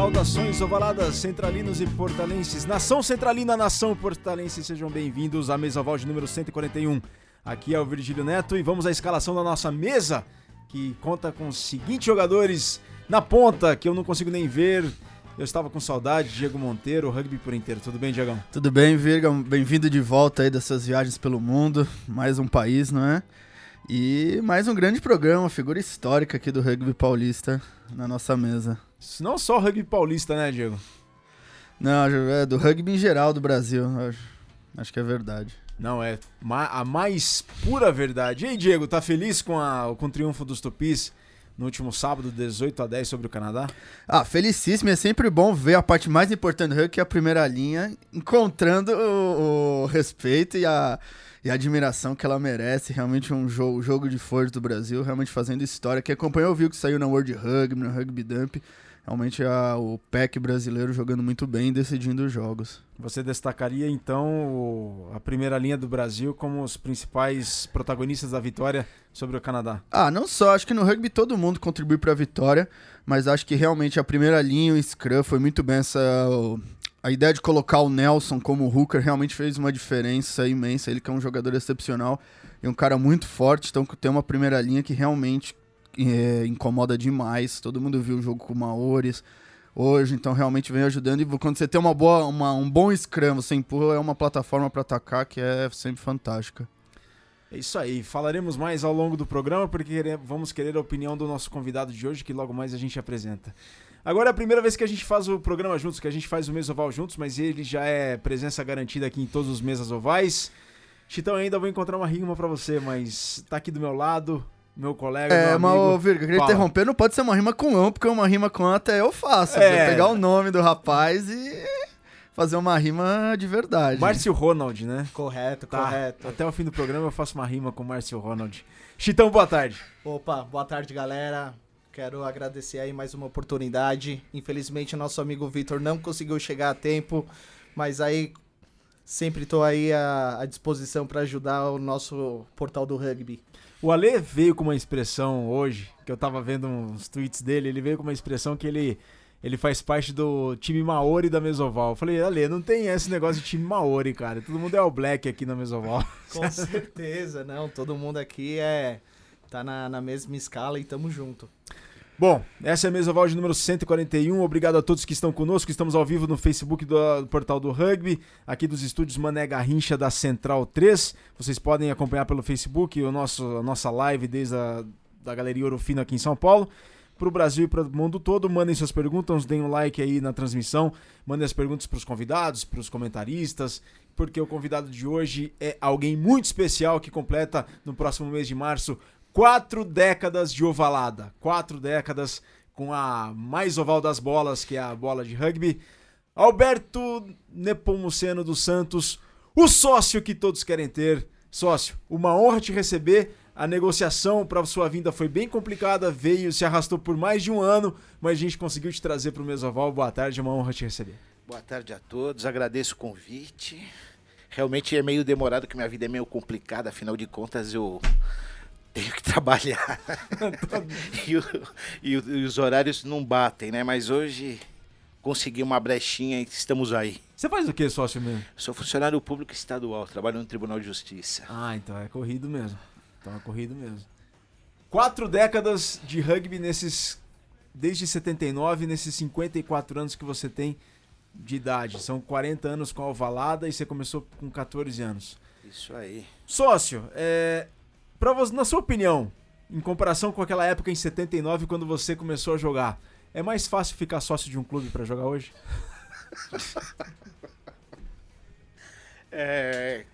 Saudações ovaladas, centralinos e portalenses. Nação centralina, nação portalense, sejam bem-vindos à mesa oval número 141. Aqui é o Virgílio Neto e vamos à escalação da nossa mesa, que conta com os seguintes jogadores na ponta, que eu não consigo nem ver. Eu estava com saudade, Diego Monteiro, rugby por inteiro. Tudo bem, Diegão? Tudo bem, Virga? Bem-vindo de volta aí dessas viagens pelo mundo. Mais um país, não é? E mais um grande programa, figura histórica aqui do rugby paulista na nossa mesa. Não só o rugby paulista, né, Diego? Não, é do rugby em geral do Brasil. Acho que é verdade. Não, é a mais pura verdade. E aí, Diego, tá feliz com, a, com o triunfo dos Tupis no último sábado, 18 a 10 sobre o Canadá? Ah, felicíssimo. É sempre bom ver a parte mais importante do rugby, que é a primeira linha, encontrando o, o respeito e a, e a admiração que ela merece. Realmente um jogo, jogo de força do Brasil, realmente fazendo história. Quem acompanhou viu que saiu na World Rugby, no Rugby Dump realmente a, o PEC brasileiro jogando muito bem e decidindo os jogos. Você destacaria então a primeira linha do Brasil como os principais protagonistas da vitória sobre o Canadá? Ah, não só, acho que no rugby todo mundo contribui para a vitória, mas acho que realmente a primeira linha, o Scrum, foi muito bem essa. A ideia de colocar o Nelson como hooker realmente fez uma diferença imensa. Ele que é um jogador excepcional e um cara muito forte, então tem uma primeira linha que realmente é, incomoda demais. Todo mundo viu o jogo com Maores hoje, então realmente vem ajudando. E quando você tem uma boa, uma, um bom scrum, você empurra, é uma plataforma para atacar que é sempre fantástica. É isso aí. Falaremos mais ao longo do programa, porque vamos querer a opinião do nosso convidado de hoje, que logo mais a gente apresenta. Agora é a primeira vez que a gente faz o programa juntos, que a gente faz o mês oval juntos, mas ele já é presença garantida aqui em todos os mesas ovais. Chitão, ainda vou encontrar uma rima para você, mas tá aqui do meu lado, meu colega. É, meu amigo, mas, Virga, queria interromper, não pode ser uma rima com ão, porque uma rima com ão até eu faço. É. pegar o nome do rapaz e fazer uma rima de verdade. Márcio Ronald, né? Correto, tá. correto. Até o fim do programa eu faço uma rima com Márcio Ronald. Chitão, boa tarde. Opa, boa tarde, galera. Quero agradecer aí mais uma oportunidade. Infelizmente, nosso amigo Vitor não conseguiu chegar a tempo, mas aí sempre estou aí à, à disposição para ajudar o nosso portal do rugby. O Ale veio com uma expressão hoje, que eu tava vendo uns tweets dele, ele veio com uma expressão que ele, ele faz parte do time Maori da Mesoval. Eu falei, Ale, não tem esse negócio de time Maori, cara. Todo mundo é o Black aqui na Mesoval. Com certeza, não. Todo mundo aqui é tá na, na mesma escala e tamo junto. Bom, essa é a mesa de número 141. Obrigado a todos que estão conosco. Estamos ao vivo no Facebook do, do, portal do Rugby, aqui dos estúdios Mané Garrincha da Central 3. Vocês podem acompanhar pelo Facebook o nosso, a nossa live desde a da Galeria Orofino aqui em São Paulo. Para o Brasil e para o mundo todo, mandem suas perguntas, deem um like aí na transmissão, mandem as perguntas para os convidados, para os comentaristas, porque o convidado de hoje é alguém muito especial que completa no próximo mês de março quatro décadas de ovalada. Quatro décadas com a mais oval das bolas, que é a bola de rugby. Alberto Nepomuceno dos Santos, o sócio que todos querem ter. Sócio, uma honra te receber. A negociação para sua vinda foi bem complicada, veio, se arrastou por mais de um ano, mas a gente conseguiu te trazer para o Mesoval. Boa tarde, é uma honra te receber. Boa tarde a todos, agradeço o convite. Realmente é meio demorado, que minha vida é meio complicada, afinal de contas eu tenho que trabalhar. e, o, e, e, os horários não batem, né? Mas hoje consegui uma brechinha e estamos aí. Você faz o que, sócio mesmo? Sou funcionário público estadual, trabalho no Tribunal de Justiça. Ah, então é corrido mesmo. Então é corrido mesmo. Quatro décadas de rugby nesses. Desde 79, nesses 54 anos que você tem de idade. São 40 anos com a ovalada e você começou com 14 anos. Isso aí. Sócio, é, Pra você, na sua opinião, em comparação com aquela época em 79, quando você começou a jogar, é mais fácil ficar sócio de um clube para jogar hoje? é.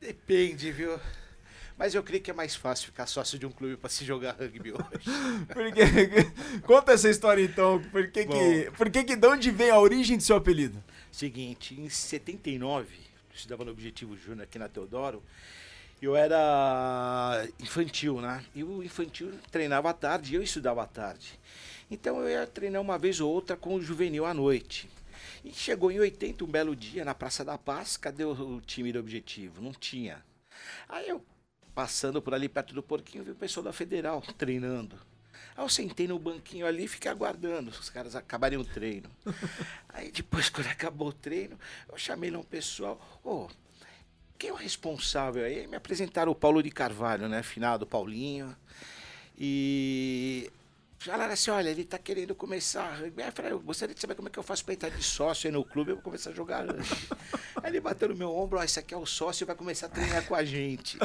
Depende, viu? Mas eu creio que é mais fácil ficar sócio de um clube para se jogar rugby hoje. Porque, conta essa história então. Por que, que, por que, que de onde vem a origem do seu apelido? Seguinte, em 79, eu estudava no Objetivo Júnior aqui na Teodoro, eu era infantil, né? E o infantil treinava à tarde e eu estudava à tarde. Então eu ia treinar uma vez ou outra com o juvenil à noite. E chegou em 80, um belo dia, na Praça da Paz, cadê o, time do objetivo? Não tinha. Aí eu, passando por ali perto do porquinho, vi o pessoal da Federal treinando. Aí eu sentei no banquinho ali e fiquei aguardando os caras acabarem o treino. Aí depois, quando acabou o treino, eu chamei lá um pessoal, ô, quem é o responsável aí? Me apresentaram o Paulo de Carvalho, né? Finado Paulinho. E falaram assim, olha, ele tá querendo começar eu falei, eu gostaria de saber como é que eu faço pra entrar de sócio aí no clube, eu vou começar a jogar aí ele bateu no meu ombro, ó, esse aqui é o sócio, vai começar a treinar com a gente.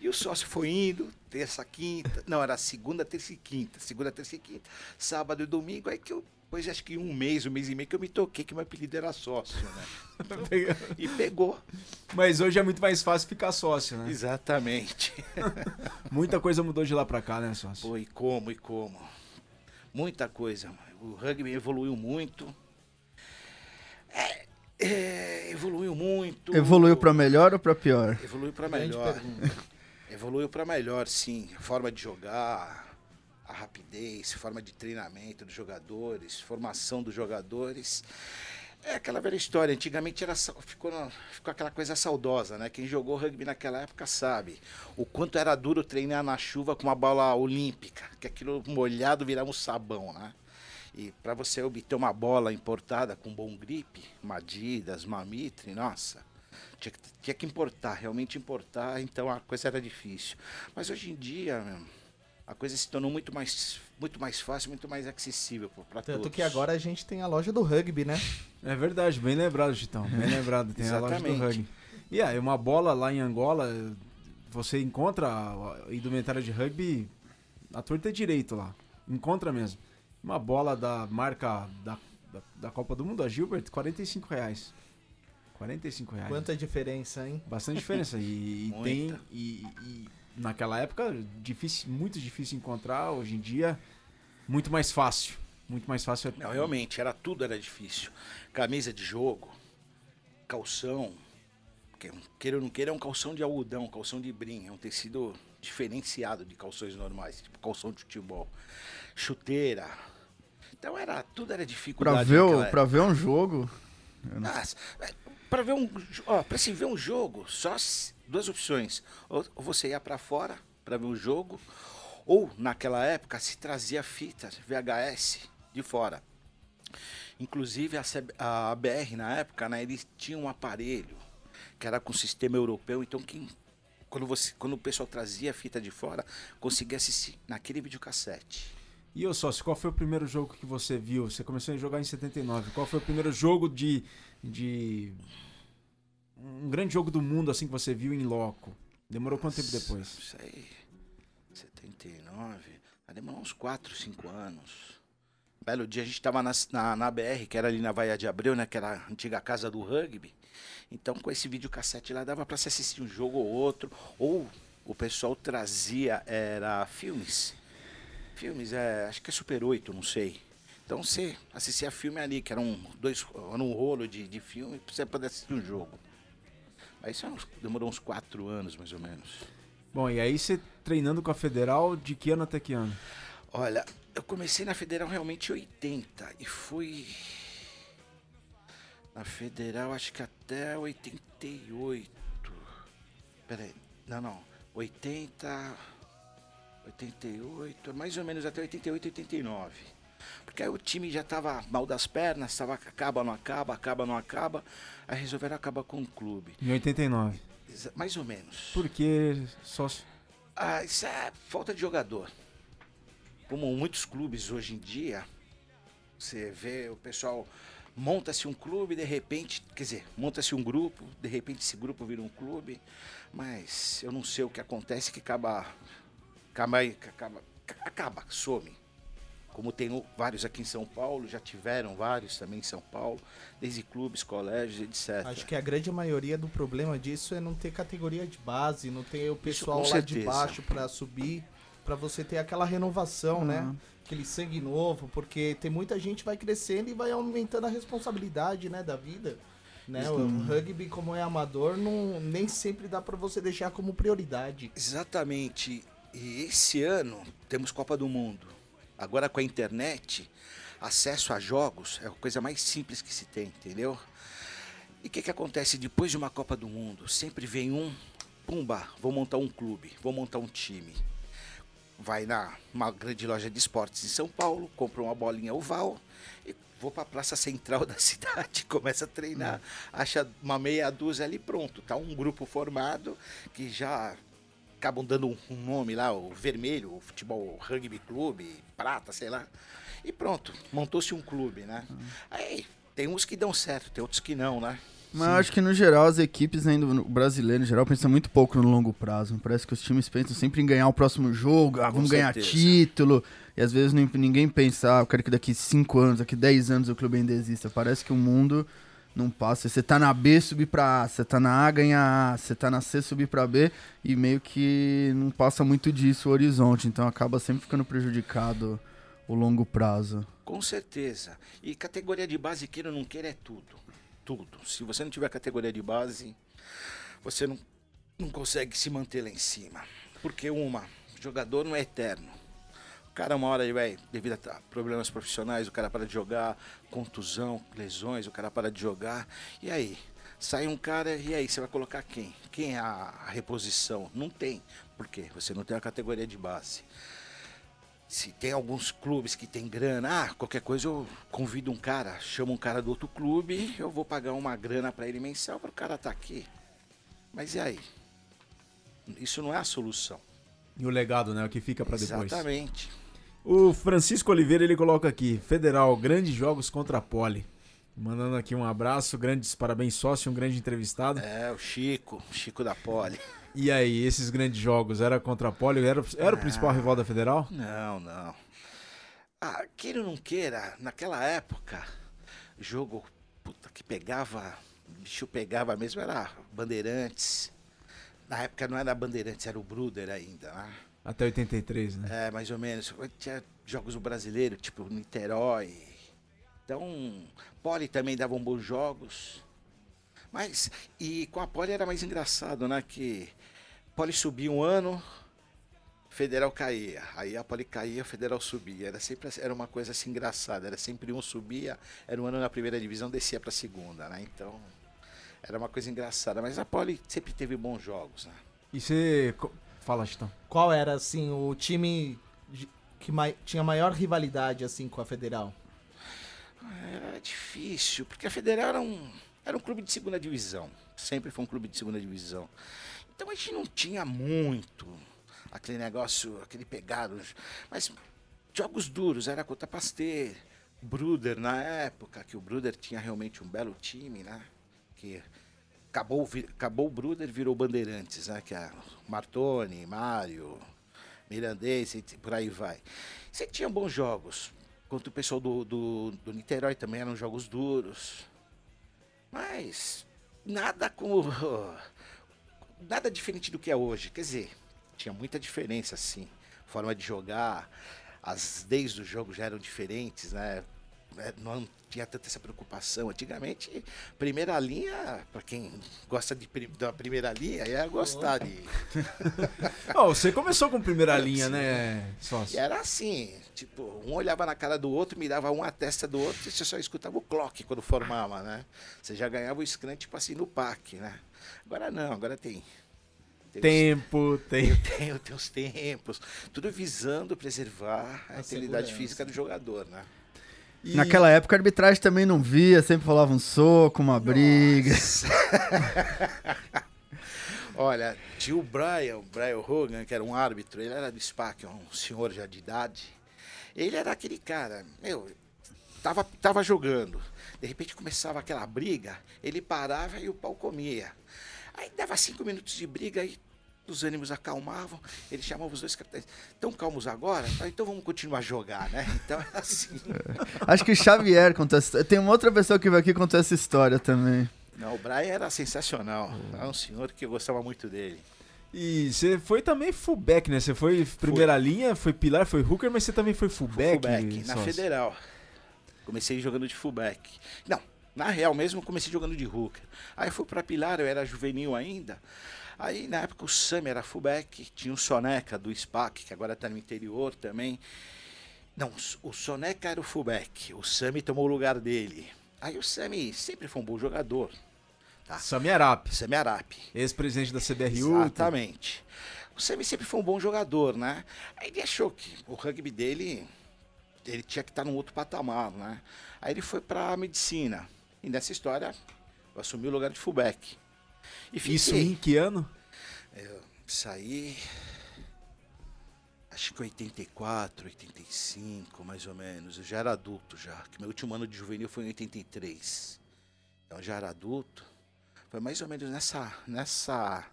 E o sócio foi indo, terça, quinta, não, era segunda, terça e quinta, segunda, terça e quinta, sábado e domingo, aí que eu, depois de acho que um mês, um mês e meio, que eu me toquei que meu apelido era sócio, né? E pegou. Mas hoje é muito mais fácil ficar sócio, né? Exatamente. Muita coisa mudou de lá pra cá, né, sócio? Pô, e como, e como. Muita coisa. O rugby evoluiu muito. É, é, evoluiu muito. Evoluiu pra melhor ou pra pior? Evoluiu pra Grande melhor. Evoluiu pra melhor, sim. A forma de jogar, a rapidez, forma de treinamento dos jogadores, formação dos jogadores. É aquela velha história. Antigamente era, ficou, ficou aquela coisa saudosa, né? Quem jogou rugby naquela época sabe o quanto era duro treinar na chuva com uma bola olímpica, que aquilo molhado virava um sabão, né? E para você obter uma bola importada com bom grip, uma Adidas, uma Mitre, nossa, tinha que, tinha que importar, realmente importar, então a coisa era difícil. Mas hoje em dia, meu, a coisa se tornou muito mais, muito mais fácil, muito mais acessível para todos. Tanto que agora a gente tem a loja do rugby, né? É verdade, bem lembrado, Gitão. Bem lembrado. Tem a loja do rugby. E aí, uma bola lá em Angola, você encontra a indumentária de rugby à torta direito lá. Encontra mesmo. Uma bola da marca da, da, da Copa do Mundo, a Gilbert, 45 reais. 45 reais. Quanta diferença, hein? Bastante diferença. E, e tem. E, e naquela época, difícil, muito difícil encontrar. Hoje em dia, muito mais fácil. Muito mais fácil. Não, realmente, era tudo era difícil. Camisa de jogo, calção, que, queira ou não queira, é um calção de algodão, calção de brim, é um tecido diferenciado de calções normais, tipo calção de futebol. Chuteira. Então era, tudo era Pra dificuldade. ver, naquela o, pra ver um jogo. Ah, para ver um, ó, para se ver um jogo, só s- duas opções. Ou você ia para fora para ver um jogo, ou naquela época se trazia fitas VHS de fora. Inclusive a, CB a BR na época, né, eles tinham um aparelho que era com sistema europeu, então quem quando você quando o pessoal trazia fita de fora, conseguia assistir naquele videocassete. E eu sócio, qual foi o primeiro jogo que você viu? Você começou a jogar em 79. Qual foi o primeiro jogo de. de. Um grande jogo do mundo assim que você viu em loco? Demorou quanto tempo depois? Isso aí, 79, vai demorar uns 4, 5 anos. Belo dia a gente tava na, na, na BR, que era ali na Vaia de Abreu, né? Que era a antiga casa do rugby. Então com esse videocassete lá dava pra se assistir um jogo ou outro. Ou o pessoal trazia, era filmes. Filmes, é, acho que é Super 8, não sei. Então você assistia filme ali, que era um, dois, era um rolo de, de filme, pra você poder assistir um jogo. Mas isso é uns- demorou uns 4 anos, mais ou menos. Bom, e aí você treinando com a Federal, de que ano até que ano? Olha, eu comecei na Federal realmente em 80 e fui na Federal acho que até 88. Peraí, não, não, 80, 88, mais ou menos até 88, 89. Porque aí o time já tava mal das pernas, tava acaba, não acaba, acaba, não acaba. Aí resolveram acabar com o clube. Em 89. Exa- Mais ou menos. Por que sócio? Ah, isso é falta de jogador. Como muitos clubes hoje em dia, você vê o pessoal monta-se um clube, de repente, quer dizer, monta-se um grupo, de repente esse grupo vira um clube, mas eu não sei o que acontece que acaba acaba acaba, acaba some. Como tem vários aqui em São Paulo, já tiveram vários também em São Paulo, desde clubes, colégios, etc. Acho que a grande maioria do problema disso é não ter categoria de base, não ter o pessoal com lá de certeza. baixo pra subir, pra você ter aquela renovação, né? Uhum. Aquele sangue novo, porque tem muita gente que vai crescendo e vai aumentando a responsabilidade, né, da vida. Né? O rugby, como é amador, não, nem sempre dá pra você deixar como prioridade. Exatamente. E esse ano temos Copa do Mundo. Agora com a internet, acesso a jogos é a coisa mais simples que se tem, entendeu? E o que, que acontece depois de uma Copa do Mundo? Sempre vem um, pumba, vou montar um clube, vou montar um time. vai na uma grande loja de esportes em São Paulo, compra uma bolinha oval e vou para a praça central da cidade, começa a treinar, acha uma meia dúzia ali pronto, tá um grupo formado que já acabam dando um, nome lá, o vermelho, o futebol rugby clube, prata, sei lá. E pronto, montou-se um clube, né? Aí tem uns que dão certo, tem outros que não, né? Mas eu acho que no geral as equipes ainda no brasileiro em geral pensam muito pouco no longo prazo. Parece que os times pensam sempre em ganhar o próximo jogo, ah, vamos ganhar título. E às vezes ninguém pensa, ah, eu quero que daqui 5 anos, daqui 10 anos o clube ainda exista. Parece que o mundo não passa. Você tá na B, subir pra A, você tá na A, ganhar A, você tá na C, subir pra B, e meio que não passa muito disso o horizonte. Então acaba sempre ficando prejudicado o longo prazo. Com certeza. E categoria de base, queira ou não queira, é tudo. Tudo. Se você não tiver categoria de base, você não, não consegue se manter lá em cima. Porque, uma, jogador não é eterno. Cara, uma hora, vai, devido a problemas profissionais, o cara para de jogar, contusão, lesões, o cara para de jogar. E aí? Sai um cara, e aí? Você vai colocar quem? Quem é a, reposição? Não tem. Por quê? Você não tem a categoria de base. Se tem alguns clubes que tem grana, ah, qualquer coisa eu convido um cara, chamo um cara do outro clube, eu vou pagar uma grana para ele mensal para o cara estar aqui. Mas e aí? Isso não é a solução. E o legado, né? O que fica pra depois. Exatamente. O Francisco Oliveira ele coloca aqui: Federal, grandes jogos contra a Poli. Mandando aqui um abraço, grandes parabéns, sócio, um grande entrevistado. É, o Chico, o Chico da Poli. E aí, esses grandes jogos, era contra a Poli? Era, era o principal Ah. rival da Federal? Não, não. Ah, queira ou não queira, naquela época, jogo puta, que pegava, bicho pegava mesmo, era Bandeirantes. Na época não era Bandeirantes, era o Bruder ainda, né? Até 83, né? É, mais ou menos. Tinha jogos no brasileiro, tipo Niterói. Então, Poli também davam bons jogos. Mas, e com a Poli era mais engraçado, né? Que Poli subia um ano, Federal caía. Aí a Poli caía, Federal subia. Era sempre assim- era uma coisa assim engraçada. Era sempre um subia, era um ano na primeira divisão, descia pra segunda, né? Então, era uma coisa engraçada. Mas a Poli sempre teve bons jogos, né? E você. Fala, Chitão. Qual era, assim, o time que mai- tinha maior rivalidade, assim, com a Federal? Era difícil, porque a Federal era um, era um clube de segunda divisão. Sempre foi um clube de segunda divisão. Então a gente não tinha muito aquele negócio, aquele pegado. Mas jogos duros, era contra Pasteur, Bruder na época, que o Bruder tinha realmente um belo time, né? Que acabou, acabou o Bruder, virou Bandeirantes, né? Que é Martoni, Mário, Mirandês, por aí vai. Você tinha bons jogos. Contra o pessoal do, do, do Niterói também eram jogos duros. Mas nada como. Nada diferente do que é hoje. Quer dizer, tinha muita diferença, sim. Forma de jogar, as leis do jogo já eram diferentes, né? É, Não tinha tanta essa preocupação. Antigamente, primeira linha, para quem gosta de, da primeira linha, ia gostar de. Ó, você começou com primeira linha, né, sócio? era assim, tipo, um olhava na cara do outro, mirava um a testa do outro e você só escutava o clock quando formava, né? Você já ganhava o scrum, tipo assim, no pack, né? Agora não, agora tem. Tem, Tempo, tem. os, tem, tem os tempos, tudo visando preservar a, A integridade física do jogador, né? E- Naquela época a arbitragem também não via, sempre falava um soco, uma briga. Olha, tinha o Brian, o Brian Hogan, que era um árbitro, ele era do SPAC, um senhor já de idade. Ele era aquele cara, meu, tava, tava jogando. De repente começava aquela briga, ele parava e o pau comia. Aí dava cinco minutos de briga, aí os ânimos acalmavam, ele chamava os dois capitães. Estão calmos agora? Ah, Então vamos continuar a jogar, né? Então era assim. Acho que o Xavier conta essa história. Tem uma outra pessoa que veio aqui contar essa história também. Não, o Brian era sensacional. Era um senhor que eu gostava muito dele. E você foi também fullback, né? Você foi primeira linha, foi pilar, foi hooker, mas você também foi fullback. fullback, na sócio? Federal. Comecei jogando de fullback. Não, na real mesmo comecei jogando de hooker. Aí fui pra Pilar, eu era juvenil ainda. Aí na época o Sam era fullback, tinha o Soneca do SPAC, que agora tá no interior também. Não, o Soneca era o fullback, o Sami tomou o lugar dele. Aí o Sami sempre foi um bom jogador. Tá? Sami Arap, Sami Arap. ex-presidente da CBRU. Exatamente. O Sami sempre foi um bom jogador, né? Aí ele achou que o rugby dele, ele tinha que estar num outro patamar, né? Aí ele foi para medicina. E nessa história, eu assumi o lugar de fullback. E fiquei. Isso em que ano? Eu saí. Acho que 84, 85, mais ou menos. Eu já era adulto já. Que meu último ano de juvenil foi em 83. Então eu já era adulto. Foi mais ou menos nessa, nessa,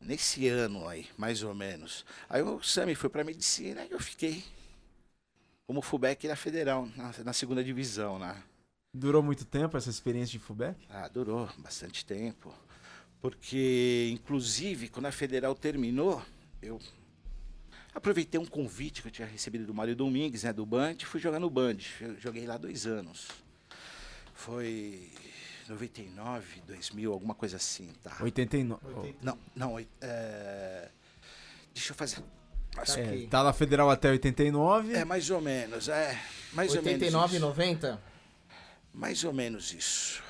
nesse ano aí, mais ou menos. Aí o Sami foi para medicina e eu fiquei como fullback na Federal, na, na, segunda divisão, né? Durou muito tempo essa experiência de fullback? Ah, durou bastante tempo. Porque, inclusive, quando a Federal terminou, eu aproveitei um convite que eu tinha recebido do Mário Domingues, né, do Band, e fui jogar no Band. Eu joguei lá dois anos. Foi 99, 2000, alguma coisa assim, tá? 89. Não, não, é... deixa eu fazer. É, tá na Federal até 89? É, mais ou menos, é. Mais 89 e 90? Mais ou menos isso.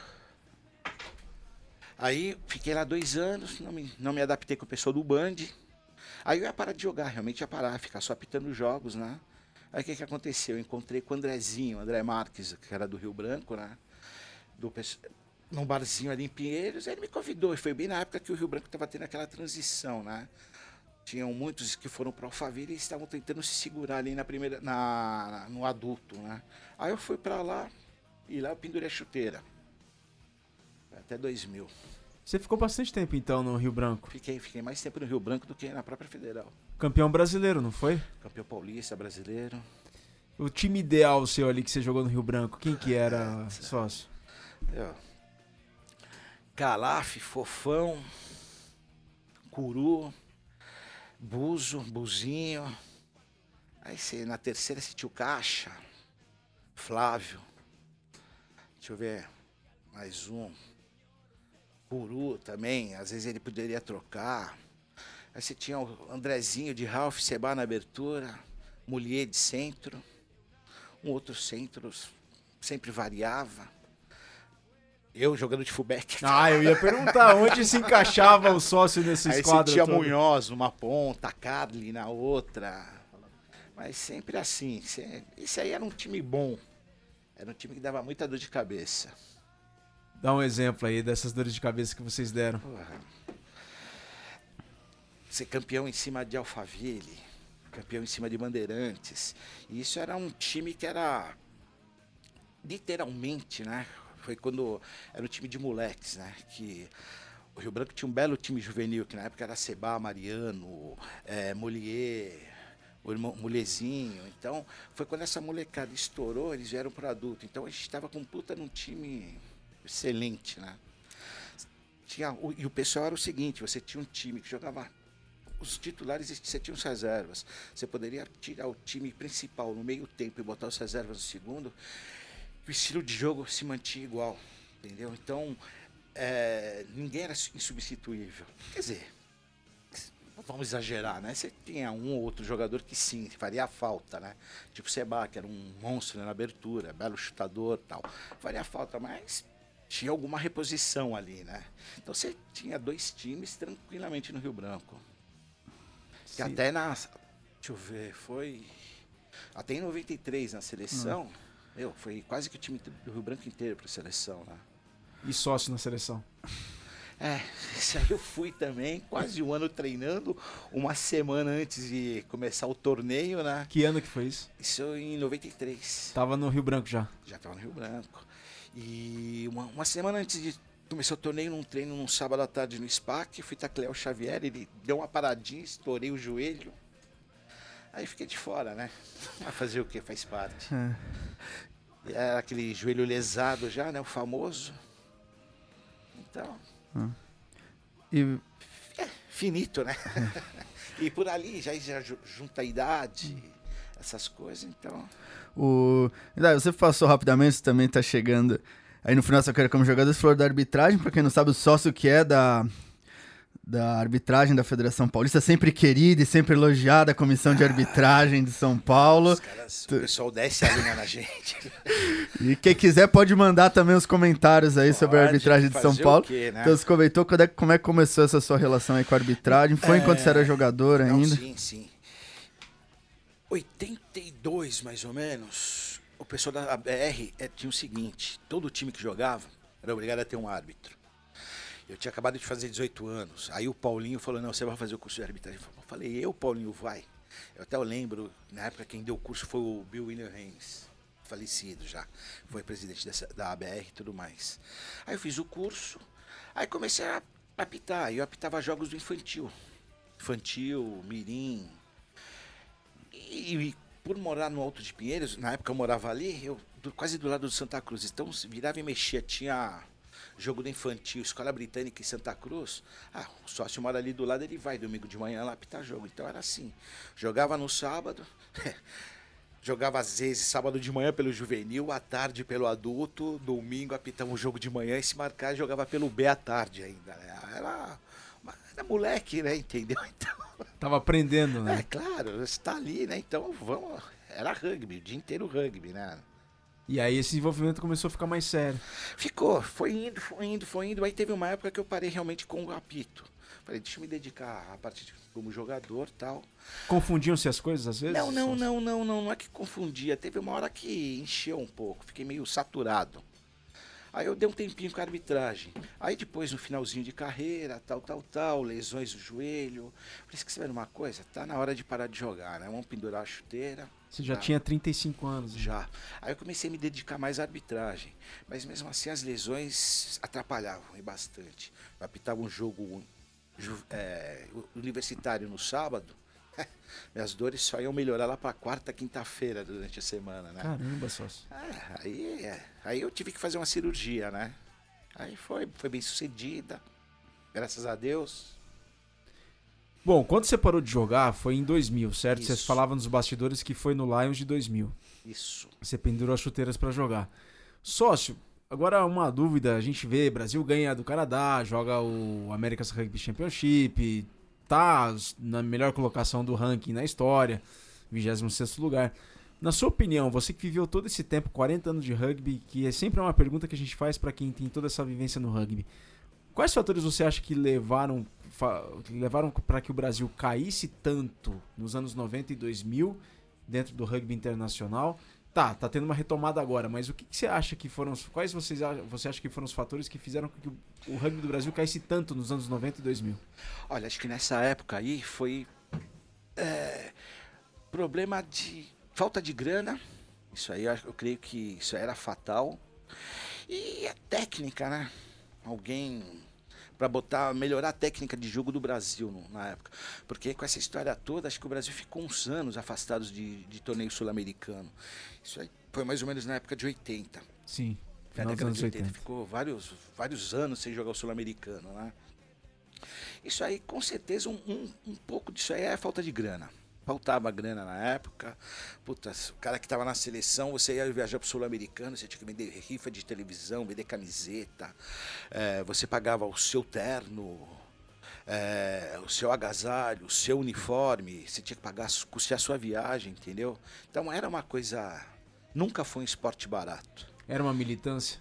Aí fiquei lá dois anos, não me, não me adaptei com o pessoal do Band. Aí eu ia parar de jogar, realmente ia parar, ficar só apitando jogos, né? Aí o que, que aconteceu? Eu encontrei com o Andrezinho, André Marques, que era do Rio Branco, né? Do, num barzinho ali em Pinheiros, ele me convidou. E foi bem na época que o Rio Branco estava tendo aquela transição, né? Tinham muitos que foram para Alphaville e estavam tentando se segurar ali na primeira, na, no adulto, né? Aí eu fui para lá e lá eu pendurei a chuteira. Até 2000. Você ficou bastante tempo então no Rio Branco? Fiquei, fiquei mais tempo no Rio Branco do que na própria Federal. Campeão brasileiro, não foi? Campeão paulista, brasileiro. O time ideal seu ali que você jogou no Rio Branco, quem que era é, sócio? Eu, Calaf, Fofão, Curu, Buzo, Buzinho. Aí você, na terceira você tinha o Caixa, Flávio. Deixa eu ver, mais um. Curu também, às vezes ele poderia trocar. Aí você tinha o Andrezinho de Ralph Seba na abertura, Mulher de centro. Um outro centro sempre variava. Eu jogando de fullback. Ah, eu ia perguntar onde se encaixava o sócio nesse Aí esquadro. Aí tinha todo. Munhoz numa ponta, Carly na outra. Mas sempre assim. Isso aí era um time bom. Era um time que dava muita dor de cabeça. Dá um exemplo aí dessas dores de cabeça que vocês deram. Porra. Ser campeão em cima de Alphaville, campeão em cima de Bandeirantes. E isso era um time que era literalmente, né? Foi quando era um time de moleques, né? Que o Rio Branco tinha um belo time juvenil, que na época era Seba, Mariano, é, Molier, o irmão Mulezinho. Então, foi quando essa molecada estourou, eles vieram para adulto. Então, a gente estava com puta num time excelente, né? Tinha, o, e o pessoal era o seguinte, você tinha um time que jogava os titulares você tinha os reservas. Você poderia tirar o time principal no meio tempo e botar os reservas no segundo o estilo de jogo se mantinha igual, entendeu? Então, é, ninguém era insubstituível. Quer dizer, vamos exagerar, né? Você tinha um ou outro jogador que sim, faria falta, né? Tipo o Seba, que era um monstro né, na abertura, belo chutador tal. Faria falta, mas tinha alguma reposição ali, né? Então você tinha dois times tranquilamente no Rio Branco. Que até na. Deixa eu ver, foi. Até em 93 na seleção. Hum meu, foi quase que o time do Rio Branco inteiro para a seleção lá. E sócio na seleção? É, isso aí eu fui também, quase um ano treinando, uma semana antes de começar o torneio, né? Que ano que foi isso? Isso em 93. Tava no Rio Branco já? Já tava no Rio Branco. E uma, uma semana antes de começar o torneio, num treino num sábado à tarde no SPAC, fui taclear o Xavier, ele deu uma paradinha, estourei o joelho. Aí fiquei de fora, né? Vai fazer o que? Faz parte. É. Era aquele joelho lesado já, né? O famoso. Então. Hum. E... É, finito, né? e por ali já, já junta a idade, essas coisas, então. O... Você passou rapidamente, você também está chegando aí no final sua carreira como jogador, você falou da arbitragem, para quem não sabe, o sócio que é da da arbitragem da Federação Paulista, sempre querida e sempre elogiada a comissão de arbitragem de São Paulo. Caras, o pessoal desce a linha na gente. E quem quiser pode mandar também os comentários aí sobre a Pode arbitragem de São Paulo. quê, né? Então você comentou é, como é que começou essa sua relação aí com a arbitragem? Foi enquanto você era jogador Não, ainda? sim, sim. 82, mais ou menos, o pessoal da BR é, tinha o seguinte: todo time que jogava era obrigado a ter um árbitro. Eu tinha acabado de fazer 18 anos. Aí o Paulinho falou: Não, você vai fazer o curso de arbitragem. Eu falei: Eu, Paulinho, vai. Eu até lembro, na época, quem deu o curso foi o Bill William Haynes, falecido já. Foi presidente dessa, da ABR e tudo mais. Aí eu fiz o curso, aí comecei a apitar. Eu apitava jogos do infantil. Infantil, mirim, e, e por morar no Alto de Pinheiros, na época eu morava ali, eu quase do lado do Santa Cruz. Então virava e mexia, tinha jogo do infantil, escola britânica em Santa Cruz. Ah, o sócio mora ali do lado, ele vai domingo de manhã lá apitar jogo. Então era assim. Jogava no sábado. Jogava às vezes sábado de manhã pelo juvenil, à tarde pelo adulto, domingo apitava o jogo de manhã e se marcar jogava pelo B à tarde ainda. Né? Era, era moleque, né? Entendeu? Então, Tava aprendendo, é, né? claro, você tá ali, né? Então vamos. Era rugby, o dia inteiro rugby, né? E aí esse envolvimento começou a ficar mais sério. Ficou, foi indo, foi indo, foi indo. Aí teve uma época que eu parei realmente com o apito. Falei, deixa eu me dedicar a parte de, como jogador tal. Confundiam-se as coisas às vezes? Não, não, não, não, não, não é que confundia. Teve uma hora que encheu um pouco, fiquei meio saturado. Aí eu dei um tempinho com a arbitragem. Aí depois, no finalzinho de carreira, tal, tal, tal, lesões no joelho. Falei, esqueci uma coisa, tá na hora de parar de jogar, né? Vamos pendurar a chuteira. Você já Tá. tinha 35 anos. né? Já. Aí eu comecei a me dedicar mais à arbitragem. Mas mesmo assim as lesões atrapalhavam e bastante. Eu apitava um jogo é, universitário no sábado. Minhas dores só iam melhorar lá para quarta, quinta-feira durante a semana, né? Caramba, sócio. É, aí, é, aí eu tive que fazer uma cirurgia, né? Aí foi, foi bem sucedida. Graças a Deus. Bom, quando você parou de jogar foi em 2000, certo? Você Isso. falava nos bastidores que foi no Lions de 2000. Isso. Você pendurou as chuteiras pra jogar. Sócio, agora uma dúvida, a gente vê, Brasil ganha do Canadá, joga o America's Rugby Championship, tá na melhor colocação do ranking na história, 26º lugar. Na sua opinião, você que viveu todo esse tempo, 40 anos de rugby, que é sempre uma pergunta que a gente faz pra quem tem toda essa vivência no rugby. Quais fatores você acha que levaram levaram para que o Brasil caísse tanto nos anos 90 e 2000 dentro do rugby internacional? Tá, tá tendo uma retomada agora, mas o que, que você acha que foram quais vocês você acha que foram os fatores que fizeram com que o, o rugby do Brasil caísse tanto nos anos 90 e 2000? Olha, acho que nessa época aí foi é, problema de falta de grana. Isso aí eu eu creio que isso era fatal. E a técnica, né? Alguém para botar, melhorar a técnica de jogo do Brasil no- na época. Porque com essa história toda, acho que o Brasil ficou uns anos afastados de, de torneio sul-americano. Isso aí foi mais ou menos na época de 80. Sim, Na década de 80, 80. ficou vários, vários anos sem jogar o Sul-Americano, né? Isso aí, com certeza, um, um, um pouco disso aí é falta de grana. Faltava grana na época. Puta, o cara que estava na seleção, você ia viajar pro Sul-Americano, você tinha que vender rifa de televisão, vender camiseta. eh, você pagava o seu terno, eh, o seu agasalho, o seu uniforme. Você tinha que pagar, custear a sua viagem, entendeu? Então era uma coisa... Nunca foi um esporte barato. Era uma militância?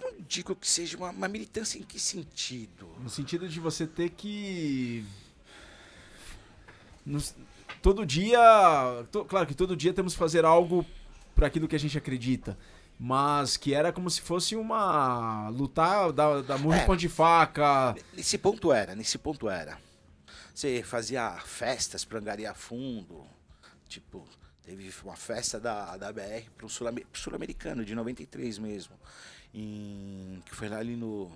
não digo que seja uma, uma militância em que sentido? No sentido de você ter que. Nos- todo dia. to- claro que todo dia temos que fazer algo para aquilo que a gente acredita. Mas que era como se fosse uma. lutar da, da murro É. pão de faca. Nesse ponto era, nesse ponto era. Você fazia festas para angariar fundo. Tipo, teve uma festa da, da BR para o Sul-Americano, de 93 mesmo. Em, que foi lá ali no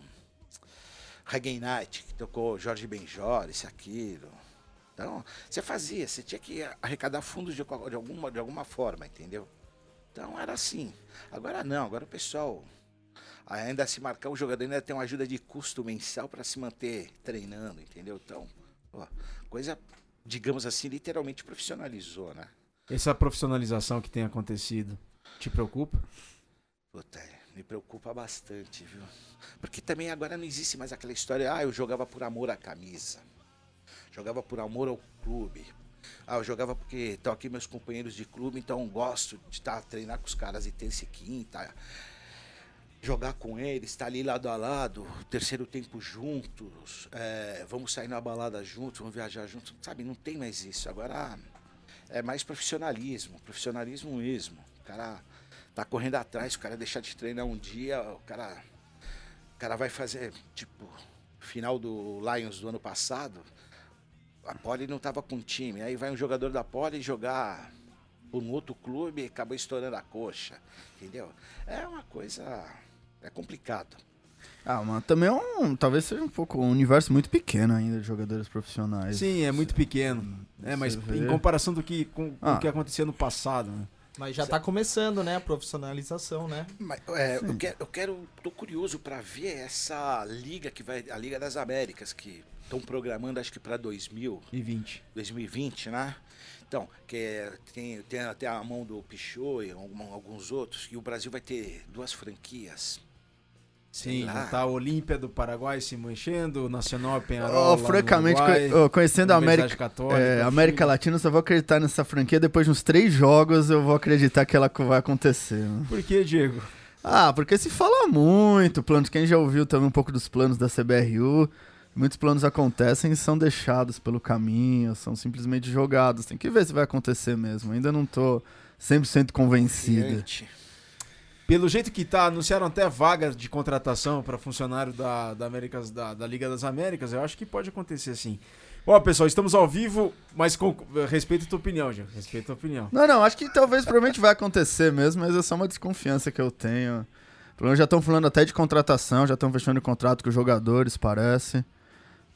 Reggae Night, que tocou Jorge Benjor, isso, aquilo. Então, você fazia, você tinha que arrecadar fundos de, de alguma, de alguma forma, entendeu? Então era assim. Agora não, agora o pessoal ainda se marcar, o jogador ainda tem uma ajuda de custo mensal para se manter treinando, entendeu? Então, ó, coisa, digamos assim, literalmente profissionalizou, né? Essa profissionalização que tem acontecido te preocupa? Puta, me preocupa bastante, viu? Porque também agora não existe mais aquela história, ah, eu jogava por amor à camisa. Jogava por amor ao clube. Ah, eu jogava porque estão aqui meus companheiros de clube, então gosto de estar tá, treinar com os caras de terça e quinta. Jogar com eles, estar tá ali lado a lado, terceiro tempo juntos, é, vamos sair na balada juntos, vamos viajar juntos. Sabe, não tem mais isso. Agora é mais profissionalismo, profissionalismo mesmo. O cara tá correndo atrás, o cara deixar de treinar um dia, o cara, o cara vai fazer, tipo, final do Lions do ano passado, a Poli não tava com time. Aí vai um jogador da Poli jogar por um outro clube e acaba estourando a coxa. Entendeu? É uma coisa. É complicado. Ah, mas também é um. Talvez seja um pouco um universo muito pequeno ainda de jogadores profissionais. Sim, é muito pequeno. É, mas vê. em comparação do que, com, com ah. o que acontecia no passado, né? Mas já está começando, né, a profissionalização, né? Mas, é, eu quero, eu quero, tô curioso para ver essa liga que vai, a Liga das Américas, que estão programando, acho que para 2020. 2020, né? Então, que é, tem, tem até a mão do Pichot e alguns outros, e o Brasil vai ter duas franquias. Sim, tá a Olímpia do Paraguai se manchando, o Nacional Penharol oh, Francamente, Uruguai, co conhecendo a América, é, América Latina, eu só vou acreditar nessa franquia depois de uns três jogos, eu vou acreditar que ela vai acontecer. Né? Por que, Diego? Ah, porque se fala muito, planos, quem já ouviu também um pouco dos planos da CBRU, muitos planos acontecem e são deixados pelo caminho, são simplesmente jogados. Tem que ver se vai acontecer mesmo. Ainda não tô 100% convencida. Gente. Pelo jeito que tá, anunciaram até vagas de contratação para funcionário da, da, Américas, da, da, Liga das Américas. Eu acho que pode acontecer assim. Ó, pessoal, estamos ao vivo, mas com, respeito a tua opinião, Gil. Respeito a tua opinião. Não, não, acho que talvez provavelmente vai acontecer mesmo, mas é só uma desconfiança que eu tenho. Já estão falando até de contratação, já estão fechando contrato com os jogadores, parece.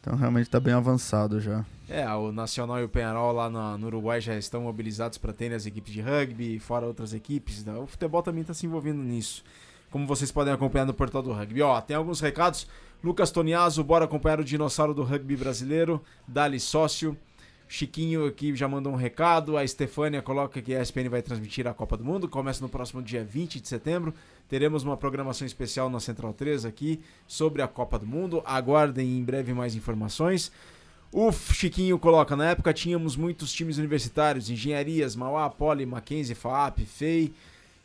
Então realmente está bem avançado já. É, o Nacional e o Penarol lá no, no Uruguai já estão mobilizados para terem as equipes de rugby, fora outras equipes. Né? O futebol também está se envolvendo nisso. Como vocês podem acompanhar no portal do rugby. Ó, tem alguns recados. Lucas Toniaso, bora acompanhar o dinossauro do rugby brasileiro. Dali sócio. Chiquinho aqui já mandou um recado. A Estefânia coloca que a ESPN vai transmitir a Copa do Mundo. Começa no próximo dia 20 de setembro. Teremos uma programação especial na Central 3 aqui sobre a Copa do Mundo. Aguardem em breve mais informações. O Chiquinho coloca: na época tínhamos muitos times universitários, engenharias, Mauá, Poli, Mackenzie, FAP, FEI.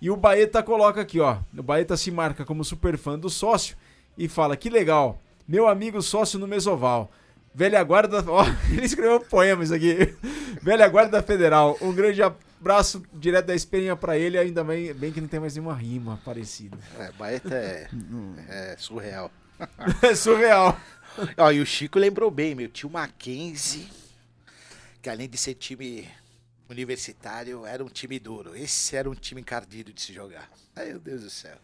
E o Baeta coloca aqui, ó. O Baeta se marca como super fã do sócio e fala: que legal, meu amigo sócio no Mesoval. Velha Guarda. Ó, ele escreveu poemas aqui. Velha Guarda Federal. Um grande abraço direto da Espinha para ele. Ainda bem, bem que não tem mais nenhuma rima parecida. É, Baeta é, é surreal. é surreal. Ó, e o Chico lembrou bem, meu tio Mackenzie, que além de ser time universitário, era um time duro. Esse era um time encardido de se jogar. Ai, meu Deus do céu.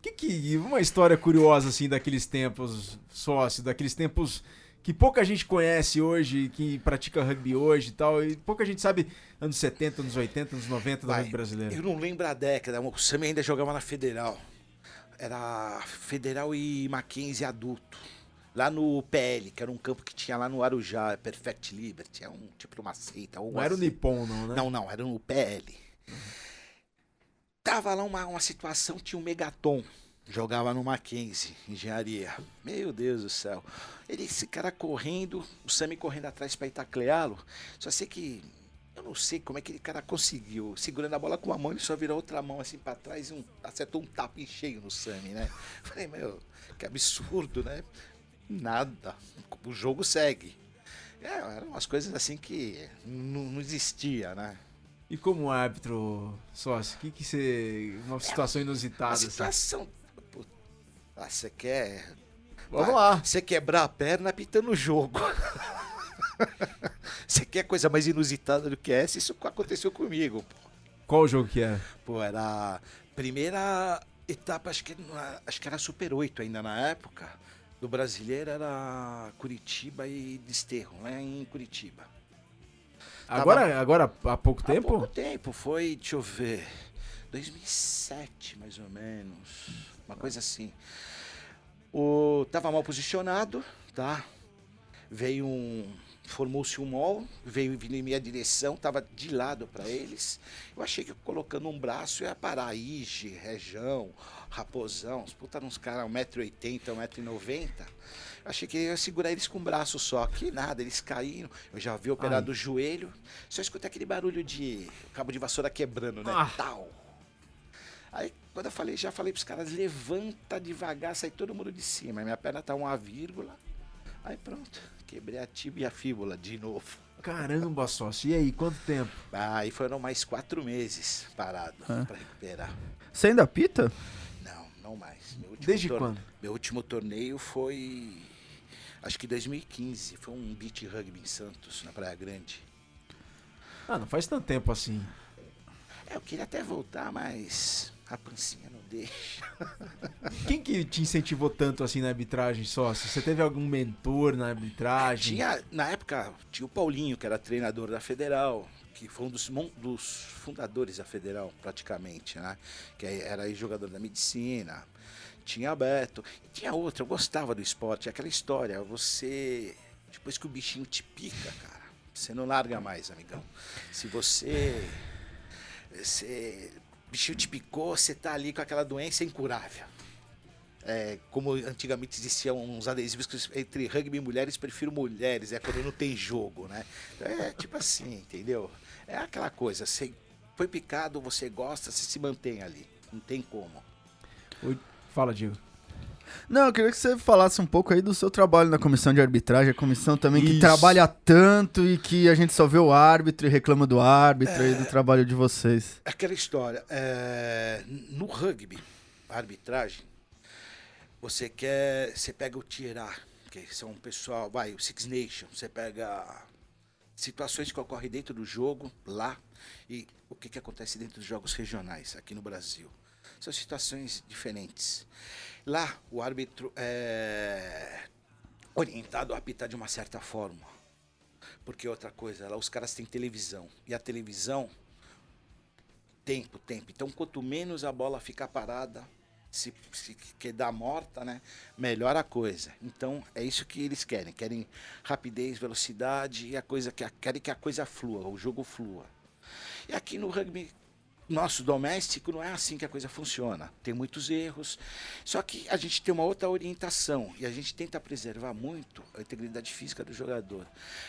Que que uma história curiosa assim daqueles tempos, sócio, daqueles tempos que pouca gente conhece hoje, que pratica rugby hoje e tal, e pouca gente sabe anos 70, anos 80, anos 90 do Vai, rugby brasileiro. Eu não lembro a década, o Sami ainda jogava na Federal. Era Federal e Mackenzie adulto. Lá no PL, que era um campo que tinha lá no Arujá, Perfect Liberty, é um tipo uma seita. Não era o. Nippon, não, né? Não, não, era no PL. Uhum. Tava lá uma, uma situação, tinha um megaton Jogava no Mackenzie, engenharia. Meu Deus do céu. Ele, esse cara correndo, o Sami correndo atrás para itacleá-lo. Só sei que. Eu não sei como é que aquele cara conseguiu. Segurando a bola com uma mão, ele só virou outra mão assim para trás e um, acertou um tapa em cheio no Sami, né? Falei, meu, que absurdo, né? Nada. O jogo segue. É, eram umas coisas assim que não, existia, né? E como árbitro, sócio, o que que você. Uma situação inusitada. Uma situação. Assim? Ah, você quer. Vamos ah, lá. Você quebrar a perna pitando o jogo. Você quer coisa mais inusitada do que essa? Isso aconteceu comigo. Pô. Qual o jogo que era? Pô, era a primeira etapa, acho que, acho que era Super 8 ainda na época. Do brasileiro era Curitiba e Desterro, lá em Curitiba. Agora, Tava... agora há pouco há tempo? Há pouco tempo, foi, deixa eu ver, 2007 mais ou menos, uma coisa assim. O, tava mal posicionado, tá? Veio um, formou-se um mol, veio em minha direção, estava de lado para eles. Eu achei que colocando um braço ia parar Ige, Rejão, Raposão, os puta uns caras 1,80m, 1,90m. Eu achei que ia segurar eles com o braço só. Que nada, eles caíram. Eu já vi operado o joelho. Só escutei aquele barulho de cabo de vassoura quebrando, né? Ah. Tal. Aí, quando eu falei, já falei pros caras, levanta devagar, sai todo mundo de cima. Minha perna tá uma vírgula. Aí pronto, quebrei a tibia e a fíbula de novo. Caramba, sócio. E aí, quanto tempo? Aí foram mais quatro meses parado Ah. pra recuperar. Você ainda pita? Não, não mais. Desde quando? Meu último torneio foi. Acho que 2015. Foi um beat rugby em Santos, na Praia Grande. Ah, não faz tanto tempo assim. É, eu queria até voltar, mas a pancinha não deixa. Quem que te incentivou tanto assim na arbitragem, sócio? Você teve algum mentor na arbitragem? Tinha, na época, tinha o Paulinho, que era treinador da Federal, que foi um dos, dos fundadores da Federal, praticamente, né? Que era jogador da medicina. Tinha Beto. E tinha outra, eu gostava do esporte, aquela história, você. Depois que o bichinho te pica, cara, você não larga mais, amigão. Se você. você bichinho te picou, você tá ali com aquela doença incurável. É, como antigamente existiam uns adesivos que entre rugby e mulheres, prefiro mulheres, é quando não tem jogo, né? É tipo assim, entendeu? É aquela coisa, você foi picado, você gosta, você se mantém ali. Não tem como. Fala, Diego. Não, eu queria que você falasse um pouco aí do seu trabalho na comissão de arbitragem, a comissão também que Isso. trabalha tanto e que a gente só vê o árbitro e reclama do árbitro e do trabalho de vocês. Aquela história, é, no rugby, a arbitragem, você quer, você pega o Tier A, que são um pessoal, vai, o Six Nations, você pega situações que ocorrem dentro do jogo, lá, e o que, que acontece dentro dos jogos regionais, aqui no Brasil. São situações diferentes. Lá, o árbitro é orientado a apitar de uma certa forma. Porque outra coisa, lá os caras têm televisão. E a televisão tempo, tempo. Então, quanto menos a bola ficar parada, se, se quedar morta, né? Melhor a coisa. Então, é isso que eles querem. Querem rapidez, velocidade e a coisa que a- querem que a coisa flua, o jogo flua. E aqui no rugby nosso doméstico não é assim que a coisa funciona. Tem muitos erros. Só que a gente tem uma outra orientação e a gente tenta preservar muito a integridade física do jogador.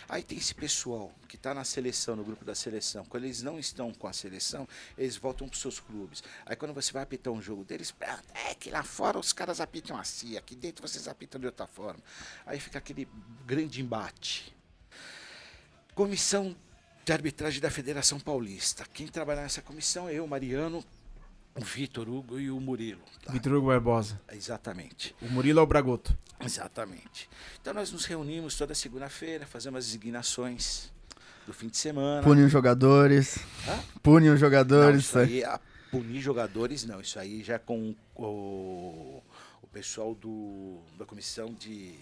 Aí tem esse pessoal que está na seleção, no grupo da seleção. Quando eles não estão com a seleção, eles voltam para os seus clubes. Aí quando você vai apitar um jogo deles, "Ah, é que lá fora os caras apitam assim, aqui dentro vocês apitam de outra forma. Aí fica aquele grande embate. Comissão de arbitragem da Federação Paulista. Quem trabalha nessa comissão é eu, Mariano, o Vitor Hugo e o Murilo. tá? Vitor Hugo Barbosa. Exatamente. O Murilo é o Bragoto. Exatamente. Então nós nos reunimos toda segunda-feira, fazemos as designações do fim de semana. Pune os jogadores. Hã? Pune os Não, jogadores. isso aí, a punir jogadores, não. Isso aí já é com o, o pessoal do, da comissão de.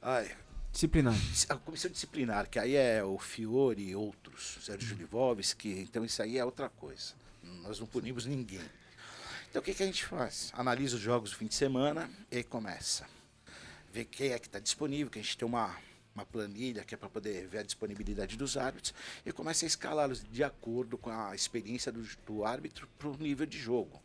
Ai, Disciplinar. a comissão disciplinar, que aí é o Fiore e outros, Sérgio Livolski, então isso aí é outra coisa. Nós não punimos ninguém. Então o que, que a gente faz? Analisa os jogos do fim de semana e começa. Ver quem é que está disponível, que a gente tem uma, uma planilha que é para poder ver a disponibilidade dos árbitros e começa a escalá-los de acordo com a experiência do, do árbitro para o nível de jogo.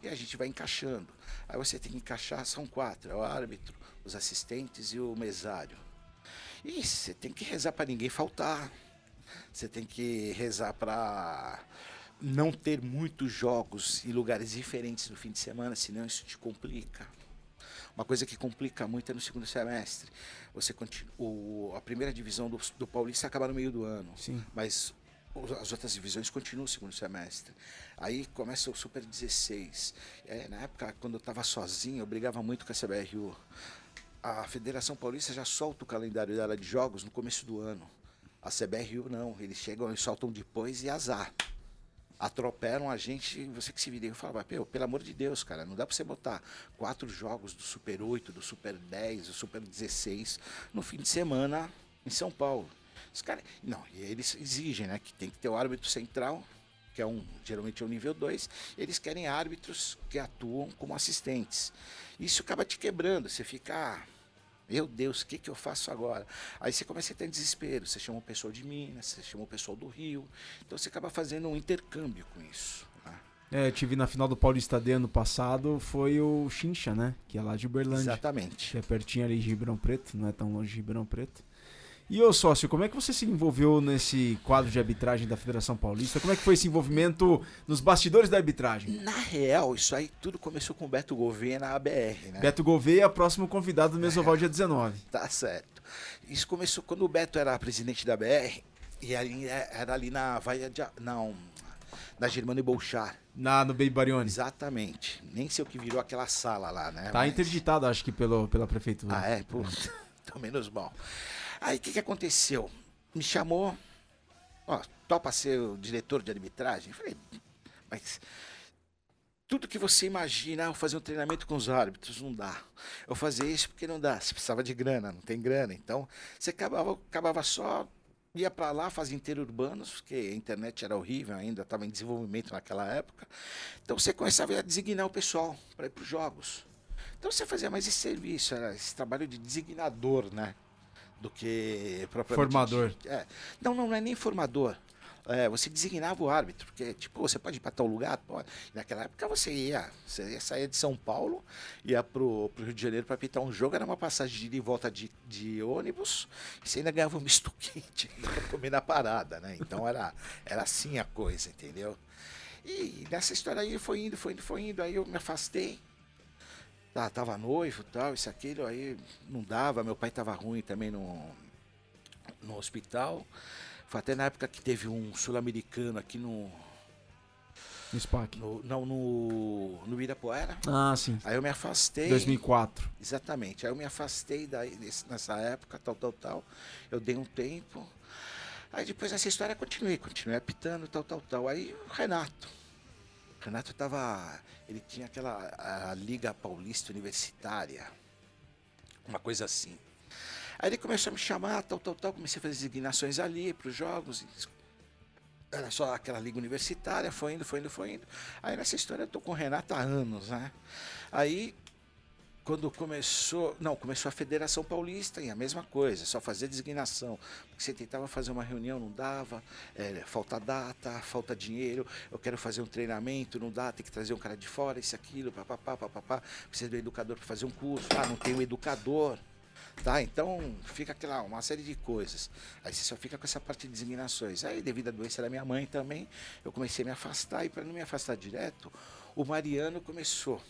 E a gente vai encaixando. Aí você tem que encaixar, são quatro: é o árbitro, os assistentes e o mesário. E você tem que rezar para ninguém faltar. Você tem que rezar para não ter muitos jogos em lugares diferentes no fim de semana, senão isso te complica. Uma coisa que complica muito é no segundo semestre. Você continua, o- a primeira divisão do, do Paulista acaba no meio do ano, Sim. mas as outras divisões continuam no segundo semestre. Aí começa o Super 16. É, na época, quando eu estava sozinho, eu brigava muito com a CBRU. A Federação Paulista já solta o calendário dela de jogos no começo do ano. A CBRU não, eles chegam e soltam depois e azar. Atropelam a gente, você que se vira. Eu "Pô, pelo amor de Deus, cara, não dá pra você botar quatro jogos do Super 8, do Super 10, do Super 16 no fim de semana em São Paulo. Os cara, não, e eles exigem, né, que tem que ter o árbitro central, que é um, geralmente é o nível 2, eles querem árbitros que atuam como assistentes. Isso acaba te quebrando, você fica Meu Deus, o que, que eu faço agora? Aí você começa a ter desespero. Você chama o pessoal de Minas, você chama o pessoal do Rio. Então você acaba fazendo um intercâmbio com isso. né? É, eu tive na final do Paulista D ano passado, foi o Chincha, né? Que é lá de Uberlândia. Exatamente. Que é pertinho ali de Ribeirão Preto, não é tão longe de Ribeirão Preto. E ô sócio, como é que você se envolveu nesse quadro de arbitragem da Federação Paulista? Como é que foi esse envolvimento nos bastidores da arbitragem? Na real, isso aí tudo começou com o Beto Gouveia na ABR, né? Beto Gouveia, próximo convidado do Mesoval dia 19. Tá certo. Isso começou quando o Beto era presidente da BR e ali é- era ali na Vaia de... Não, na Germano e Bolchar. Na, no Baby Barione. Exatamente. Nem sei o que virou aquela sala lá, né? Tá Mas- interditado, acho que, pelo, pela prefeitura. Ah, é? Pô, então menos mal. Aí o que, que aconteceu? Me chamou, ó, topa ser o diretor de arbitragem? Falei, mas tudo que você imagina, eu fazer um treinamento com os árbitros, não dá. Eu fazia isso porque não dá. Você precisava de grana, não tem grana. Então, você acabava, acabava só, ia para lá, fazia interurbanos, porque a internet era horrível ainda, estava em desenvolvimento naquela época. Então, você começava a designar o pessoal para ir para os jogos. Então, você fazia mais esse serviço, era esse trabalho de designador, né? Do que propriamente... Formador. É. Não, não, não é nem formador. É, você designava o árbitro, porque, tipo, você pode ir para tal lugar? Pode. Naquela época você ia, você ia sair de São Paulo, ia pro, pro Rio de Janeiro para apitar um jogo, era uma passagem de ida e volta de, de ônibus, e você ainda ganhava um misto quente para comer na parada, né? Então era, era assim a coisa, entendeu? E nessa história aí foi indo, foi indo, foi indo, aí eu me afastei. Tá, tava noivo tal, isso, aquilo, aí não dava, meu pai tava ruim também no, no hospital. Foi até na época que teve um sul-americano aqui no, No SPAC. no. Não, no. No Ibirapuera. Ah, sim. Aí eu me afastei. 2004. Exatamente. Aí eu me afastei daí, nessa época, tal, tal, tal. Eu dei um tempo. Aí depois essa história continuei, continuei apitando, tal, tal, tal. Aí o Renato. Renato tava. Ele tinha aquela a Liga Paulista Universitária. Uma coisa assim. Aí ele começou a me chamar, tal, tal, tal. Comecei a fazer designações ali para os jogos. Era só aquela liga universitária, foi indo, foi indo, foi indo. Aí nessa história eu tô com o Renato há anos, né? Aí quando começou, não, começou a Federação Paulista e a mesma coisa, só fazia designação. Porque você tentava fazer uma reunião, não dava, é, falta data, falta dinheiro, eu quero fazer um treinamento, não dá, tem que trazer um cara de fora, isso, aquilo, papapá, papapá, precisa do educador para fazer um curso, ah, não tem o educador. Tá, então fica aquela uma série de coisas. Aí você só fica com essa parte de designações. Aí, devido à doença da minha mãe também, eu comecei a me afastar. E para não me afastar direto, o Mariano começou.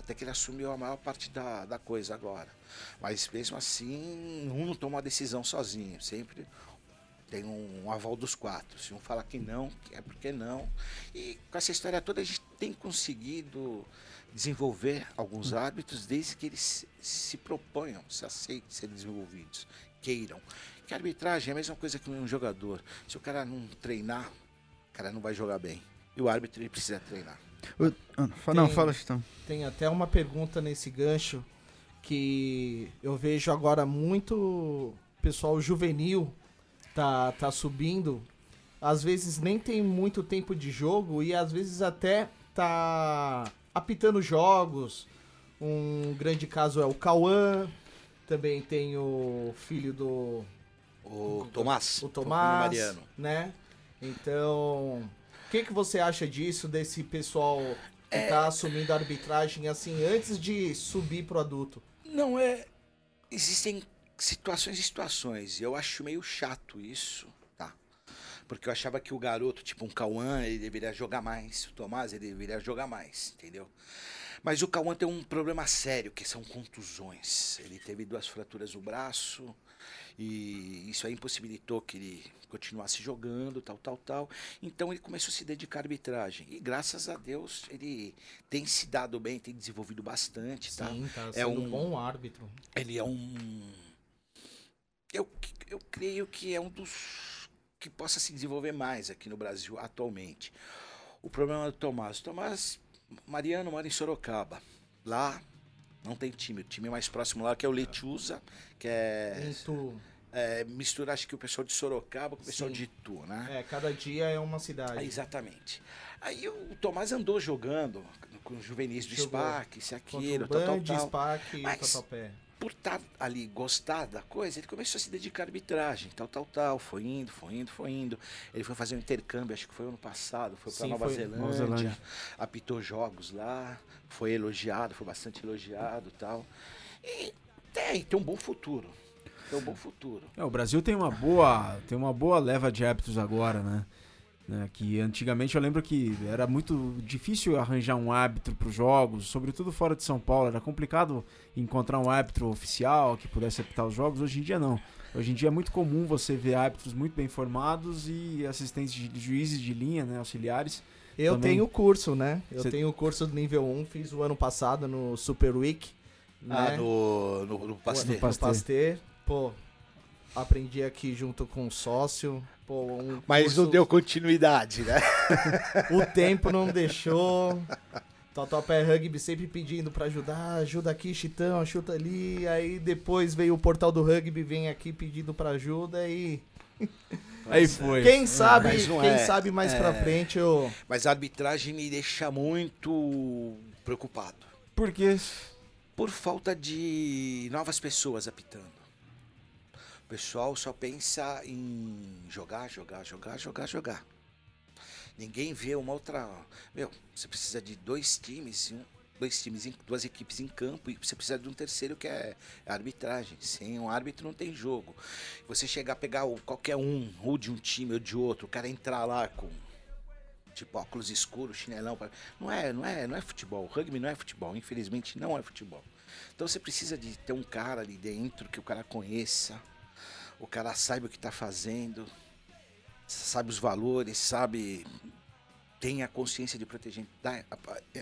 Até que ele assumiu a maior parte da, da coisa agora. Mas mesmo assim, um não toma uma decisão sozinho. Sempre tem um, aval dos quatro. Se um fala que não, é porque não. E com essa história toda, a gente tem conseguido desenvolver alguns árbitros desde que eles se, se proponham, se aceitem ser desenvolvidos, queiram. Que a arbitragem é a mesma coisa que um jogador. Se o cara não treinar, o cara não vai jogar bem. E o árbitro ele precisa treinar. O- ah, fa- Não, Tem- fala, Chitão. Tem até uma pergunta nesse gancho que eu vejo agora muito pessoal juvenil tá, tá subindo. Às vezes nem tem muito tempo de jogo e às vezes até tá apitando jogos. Um grande caso é o Cauã. Também tem o filho do O Tomás. o Tomás, Mariano. né? Então, o que, que você acha disso, desse pessoal que É. tá assumindo a arbitragem assim, antes de subir pro adulto? Não é. Existem situações e situações. Eu acho meio chato isso, tá? Porque eu achava que o garoto, tipo um Cauã, ele deveria jogar mais. O Tomás, ele deveria jogar mais, entendeu? Mas o Cauã tem um problema sério, que são contusões. Ele teve duas fraturas no braço e isso aí impossibilitou que ele continuasse jogando, tal, tal, tal. Então ele começou a se dedicar à arbitragem. E graças a Deus ele tem se dado bem, tem desenvolvido bastante, tá? Sim, tá É um- um bom árbitro. ele é um. Eu, eu creio que é um dos que possa se desenvolver mais aqui no Brasil atualmente. O problema do Tomás. O Tomás, Mariano mora em Sorocaba. Lá não tem time. O time mais próximo lá que é o Letiusa, que é, Muito, é mistura acho que o pessoal de Sorocaba com o pessoal Sim. de Itu, né? é, cada dia é uma cidade. Ah, exatamente. Aí o Tomás andou jogando com os juvenis do Jogou SPAC, isso, Contra aquilo, o tal, tal, tal. SPAC e o Mas- Tatuapé. Por estar ali, gostar da coisa, ele começou a se dedicar à arbitragem, tal, tal, tal. Foi indo, foi indo, foi indo. Ele foi fazer um intercâmbio, acho que foi ano passado, foi para Nova, Nova Zelândia. apitou jogos lá, foi elogiado, foi bastante elogiado tal. E tem, tem um bom futuro. Tem um bom futuro. É, o Brasil tem uma boa, tem uma boa leva de árbitros agora, né? Né, Que antigamente eu lembro que era muito difícil arranjar um árbitro para os jogos, sobretudo fora de São Paulo. Era complicado encontrar um árbitro oficial que pudesse apitar os jogos. Hoje em dia não. Hoje em dia é muito comum você ver árbitros muito bem formados e assistentes de juízes de linha, né, auxiliares. Eu Também. tenho curso, né? Eu Cê- tenho o curso do nível 1, fiz o ano passado no Super Week. Ah, né? no, no, no Pasteur. No Pasteur. Pô, aprendi aqui junto com um sócio. Pô, um Mas curso- não deu continuidade, né? O tempo não deixou. Totopé Rugby sempre pedindo pra ajudar, ajuda aqui, Chitão, ajuda ali. Aí depois veio o portal do rugby, vem aqui pedindo pra ajuda e Aí foi. quem sabe, quem é. sabe mais pra É. frente eu Mas a arbitragem me deixa muito preocupado. Porque Por falta de novas pessoas apitando. Pessoal só pensa em jogar, jogar, jogar, jogar, jogar. Ninguém vê uma outra. Meu, você precisa de dois times, dois times, duas equipes em campo e você precisa de um terceiro que é arbitragem. Sem um árbitro não tem jogo. Você chegar a pegar qualquer um, ou de um time ou de outro, o cara entrar lá com tipo óculos escuros, chinelão, não é, não é, não é futebol. O rugby não é futebol, infelizmente não é futebol. Então você precisa de ter um cara ali dentro que o cara conheça, o cara saiba o que está fazendo, sabe os valores, sabe tem a consciência de proteger da-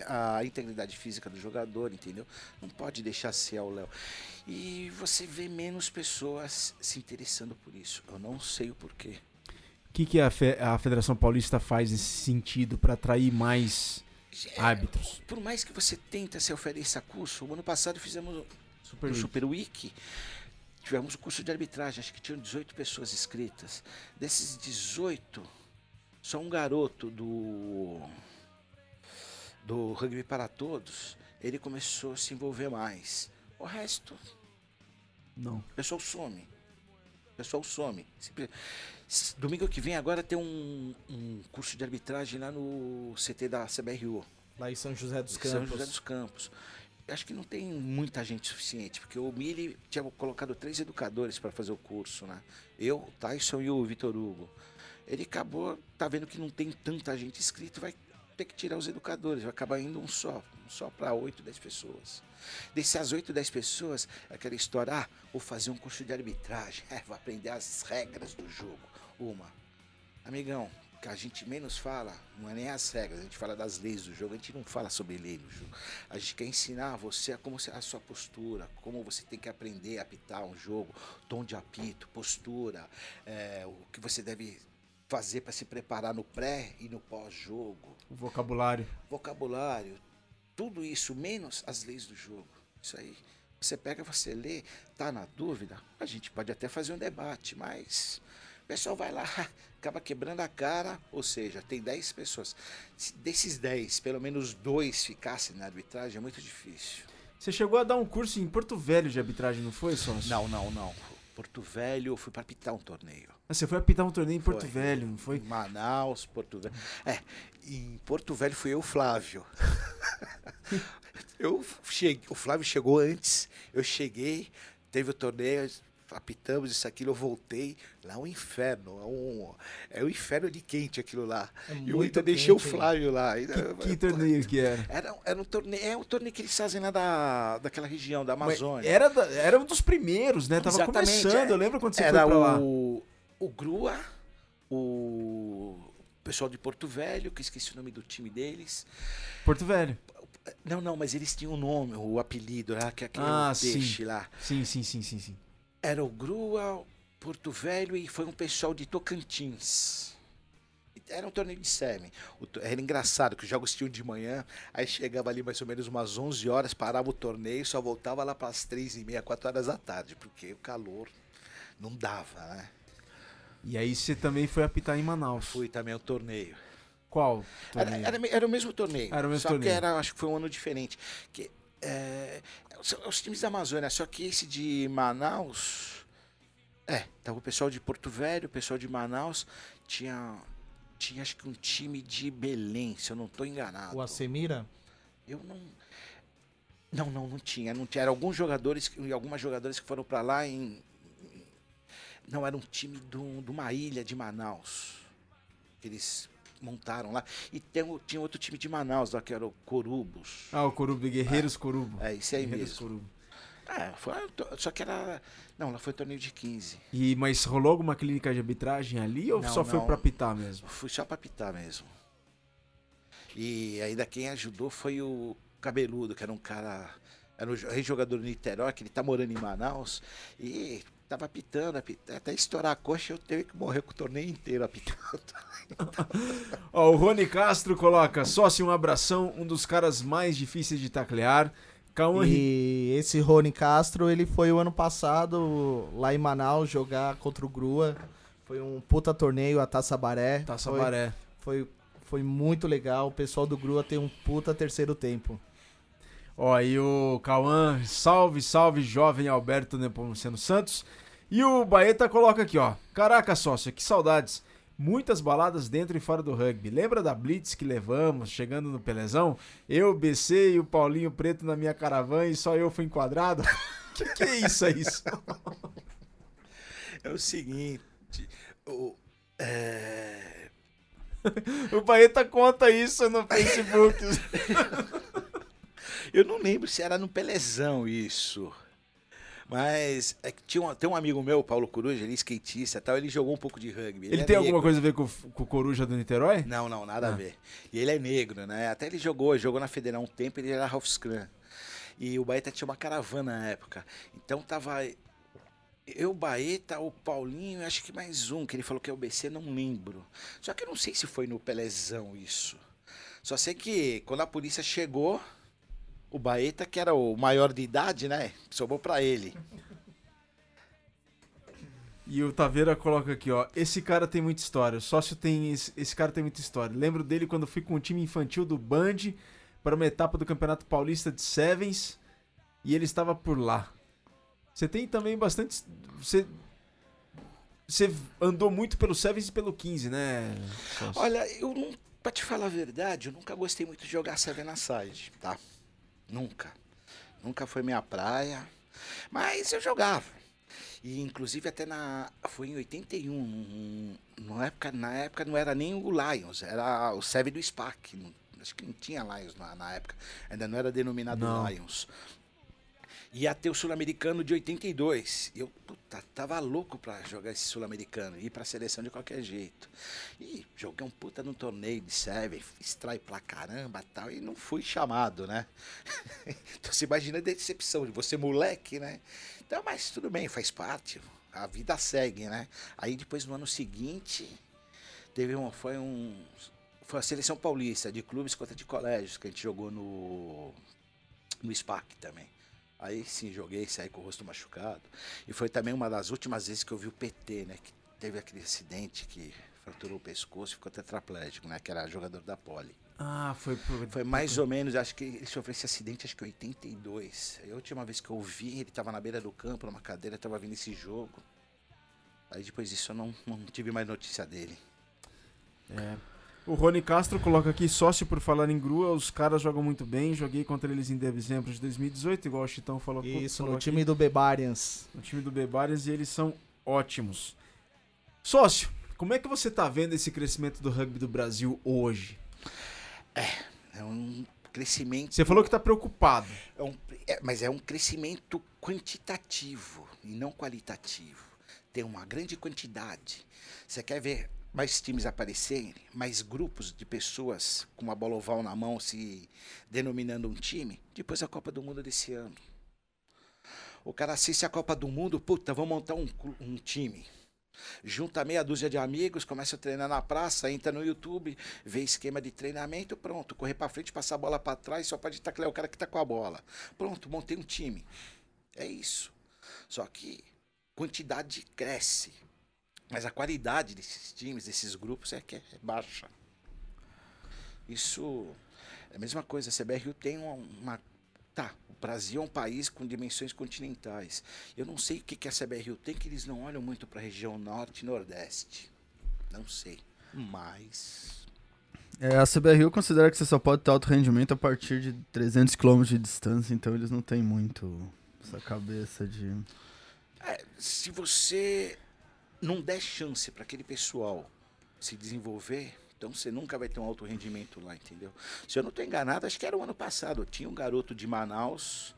a, a integridade física do jogador, entendeu? Não pode deixar ser ao Léo. E você vê menos pessoas se interessando por isso. Eu não sei o porquê. o que, que a, fe- a Federação Paulista faz nesse sentido para atrair mais É, árbitros? Por mais que você tenta se ofereça curso, o ano passado fizemos Super no Week. Super Week, tivemos o curso de arbitragem, acho que tinham 18 pessoas inscritas. Desses 18, só um garoto do do Rugby para Todos, ele começou a se envolver mais. O resto, Não. o pessoal some. O pessoal some. Domingo que vem agora tem um, um curso de arbitragem lá no CT da CBRU. lá em São José dos São Campos. José dos Campos. Acho que não tem muita gente suficiente, porque o Mili tinha colocado três educadores para fazer o curso, né? Eu, o Tyson e o Vitor Hugo. Ele acabou, tá vendo que não tem tanta gente inscrita, vai ter que tirar os educadores, vai acabar indo um só, um só para 8, 10 pessoas. Dessas 8, 10 pessoas, aquela história, ah, vou fazer um curso de arbitragem, é, vou aprender as regras do jogo. Uma, amigão, que a gente menos fala não é nem as regras, a gente fala das leis do jogo, a gente não fala sobre lei no jogo. A gente quer ensinar você a como a sua postura, como você tem que aprender a apitar um jogo, tom de apito, postura, é, o que você deve fazer para se preparar no pré e no pós-jogo, O vocabulário. vocabulário, tudo isso, menos as leis do jogo. Isso aí. Você pega, você lê, tá na dúvida, a gente pode até fazer um debate, mas pessoal vai lá, acaba quebrando a cara, ou seja, tem 10 pessoas. Se desses 10, pelo menos dois ficassem na arbitragem, é muito difícil. Você chegou a dar um curso em Porto Velho de arbitragem, não foi, sócio? Não, não, não. Porto Velho, eu fui para apitar um torneio. Ah, Você foi apitar um torneio em Porto Foi. Velho, não foi? Em Manaus, Porto Velho. É, em Porto Velho fui eu, Flávio. eu cheguei, o Flávio chegou antes, eu cheguei, teve o torneio, apitamos isso, aquilo, eu voltei. Lá é um inferno, é um, é um inferno de quente aquilo lá. É e eu ainda deixei o? Flávio lá. Ainda- Que torneio que era? Era, era um torneio, é um torneio que eles fazem lá da, daquela região, da Mas Amazônia. Era, da- era um dos primeiros, né? Tava Exatamente, começando, é. eu lembro quando você Era foi pra lá. o, o Grua, o pessoal de Porto Velho, que eu esqueci o nome do time deles. Porto Velho. Não, não, mas eles tinham um nome, o apelido lá, que é aquele Ah, sim. peixe lá. Sim, sim, sim, sim, sim. Era o Grua, Porto Velho e foi um pessoal de Tocantins. Era um torneio de semi. Era engraçado que os jogos tinham de manhã, aí chegava ali mais ou menos umas 11 horas, parava o torneio, só voltava lá para as 3 e meia, 4 horas da tarde, porque o calor não dava, né? E aí você também foi apitar em Manaus. Fui também ao torneio. Qual Era, torneio? era, era o mesmo torneio. Era o mesmo só torneio. que era, acho que foi um ano diferente. Que, é, são os times da Amazônia, só que esse de Manaus. É, tava o pessoal de Porto Velho, o pessoal de Manaus. Tinha. Tinha acho que um time de Belém, se eu não tô enganado. O Acemira? Eu não. Não, não, não tinha. Não tinha. Eram alguns jogadores e algumas jogadoras que foram pra lá em. Não, era um time do- de uma ilha de Manaus. Eles montaram lá. E tem, tinha outro time de Manaus lá, que era o Corubos. Ah, o Corubo Guerreiros Corubo. É, isso aí Guerreiros mesmo. Corubo. É, foi, só que era. Não, lá foi torneio de 15. E, mas rolou alguma clínica de arbitragem ali ou Não, só foi não. pra pitar mesmo? Fui só pra pitar mesmo. E ainda quem ajudou foi o Cabeludo, que era um cara. Era um jo- ex-jogador do Niterói, que ele tá morando em Manaus. E tava apitando, apitando, até estourar a coxa, eu teve que morrer com o torneio inteiro apitando. Ó, o Rony Castro coloca, sócio, um abração, um dos caras mais difíceis de taclear. Cauã E esse Rony Castro, ele foi o ano passado lá em Manaus jogar contra o Grua. Foi um puta torneio, a Taça Baré. Taça foi, Baré. Foi, foi muito legal. O pessoal do Grua tem um puta terceiro tempo. Ó, e o Cauã, salve, salve, jovem Alberto Nepomuceno Santos. E o Baeta coloca aqui, ó. Caraca, sócio, que saudades. Muitas baladas dentro e fora do rugby. Lembra da Blitz que levamos, chegando no Pelezão? Eu, BC e o Paulinho Preto na minha caravana e só eu fui enquadrado? que que é isso, é isso? É o seguinte. O, é, O Baeta conta isso no Facebook. Eu não lembro se era no Pelezão isso. Mas é que tinha um, tem um amigo meu, Paulo Coruja, ele é skatista e tal, ele jogou um pouco de rugby. Ele é tem alguma negro. coisa a ver com, o- com o Coruja do Niterói? Não, não, nada Ah. a ver. E ele é negro, né? Até ele jogou, jogou na Federal um tempo, ele era half scrum. E o Baeta tinha uma caravana na época. Então tava eu, o Baeta, o Paulinho, acho que mais um, que ele falou que é o BC, não lembro. Só que eu não sei se foi no Pelezão isso. Só sei que quando a polícia chegou, o Baeta, que era o maior de idade, né? Sobrou pra ele. E o Taveira coloca aqui, ó. Esse cara tem muita história. O sócio tem. Esse, esse cara tem muita história. Lembro dele quando fui com o time infantil do Band para uma etapa do Campeonato Paulista de Sevens e ele estava por lá. Você tem também bastante. Você. Você andou muito pelo Sevens e pelo 15, né? sócio? Olha, eu não. Pra te falar a verdade, eu nunca gostei muito de jogar Seven Aside, tá? Nunca. Nunca foi minha praia. Mas eu jogava. E inclusive até na. Foi em 81. num- Na época, na época não era nem o Lions, era o Seven do SPAC. Acho que não tinha Lions na, na época. Ainda não era denominado Não. Lions. Ia ter o Sul-Americano de 82. E eu, puta, tava louco pra jogar esse Sul-Americano, ir pra seleção de qualquer jeito. E joguei um puta no torneio de Seven, extrai pra caramba tal, e não fui chamado, né? então você imagina a decepção de você moleque, né? Então, mas tudo bem, faz parte. A vida segue, né? Aí depois no ano seguinte, teve um. Foi um. Foi a seleção paulista de clubes contra de colégios que a gente jogou no. No SPAC também. Aí sim, joguei, saí com o rosto machucado. E foi também uma das últimas vezes que eu vi o PT, né? Que teve aquele acidente que fraturou o pescoço e ficou tetraplégico, né? Que era jogador da Poli. Ah, foi por. Foi mais ou menos, acho que ele sofreu esse acidente, acho que em 82. Aí a última vez que eu vi, ele tava na beira do campo, numa cadeira, tava vindo esse jogo. Aí depois disso eu não, não tive mais notícia dele. É. O Rony Castro coloca aqui, sócio por falar em grua, os caras jogam muito bem, joguei contra eles em dezembro de 2018, igual o Chitão falou. Isso, falou no aqui. time do Bebarians. no time do Bebarians e eles são ótimos. Sócio, como é que você tá vendo esse crescimento do rugby do Brasil hoje? É um crescimento. Você falou que tá preocupado. É um- é, mas é um crescimento quantitativo e não qualitativo. Tem uma grande quantidade. Você quer ver mais times aparecerem, mais grupos de pessoas com uma bola oval na mão se denominando um time? Depois da Copa do Mundo desse ano. O cara assiste a Copa do Mundo, puta, vamos montar um, um time. Junta meia dúzia de amigos, começa a treinar na praça, entra no YouTube, vê esquema de treinamento, pronto. Correr pra frente, passar a bola pra trás, só pode taclear o cara que tá com a bola. Pronto, montei um time. É isso. Só que quantidade cresce. Mas a qualidade desses times, desses grupos, é que é baixa. Isso é a mesma coisa. A CBRU tem uma. uma Tá, o Brasil é um país com dimensões continentais. Eu não sei o que, que a CBRU tem, que eles não olham muito para a região norte e nordeste. Não sei. Mas. É, a CBRU considera que você só pode ter alto rendimento a partir de 300 km de distância, então eles não têm muito essa cabeça de. É, se você não der chance para aquele pessoal se desenvolver, então você nunca vai ter um alto rendimento lá, entendeu? Se eu não estou enganado, acho que era o ano passado. Tinha um garoto de Manaus,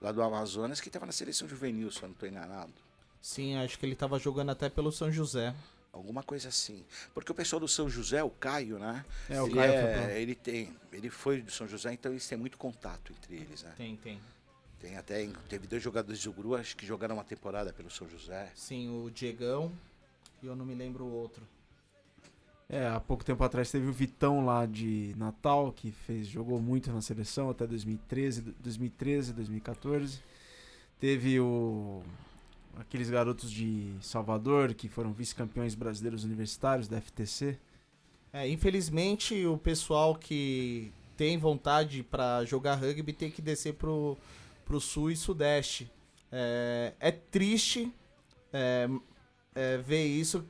lá do Amazonas, que estava na seleção juvenil, se eu não estou enganado. Sim, acho que ele tava jogando até pelo São José. Alguma coisa assim. Porque o pessoal do São José, o Caio, né? É, o ele, Caio foi é, ele tem. Ele foi do São José, então eles têm muito contato entre eles, né? Tem, tem. Tem até. Teve dois jogadores do Guru, acho que jogaram uma temporada pelo São José. Sim, o Diegão e eu não me lembro o outro. É, há pouco tempo atrás teve o Vitão lá de Natal, que fez, jogou muito na seleção até 2013, 2013, 2014. Teve o aqueles garotos de Salvador que foram vice-campeões brasileiros universitários da FTC. É, infelizmente o pessoal que tem vontade pra jogar rugby tem que descer pro, pro sul e sudeste. É, é triste é, é, ver isso,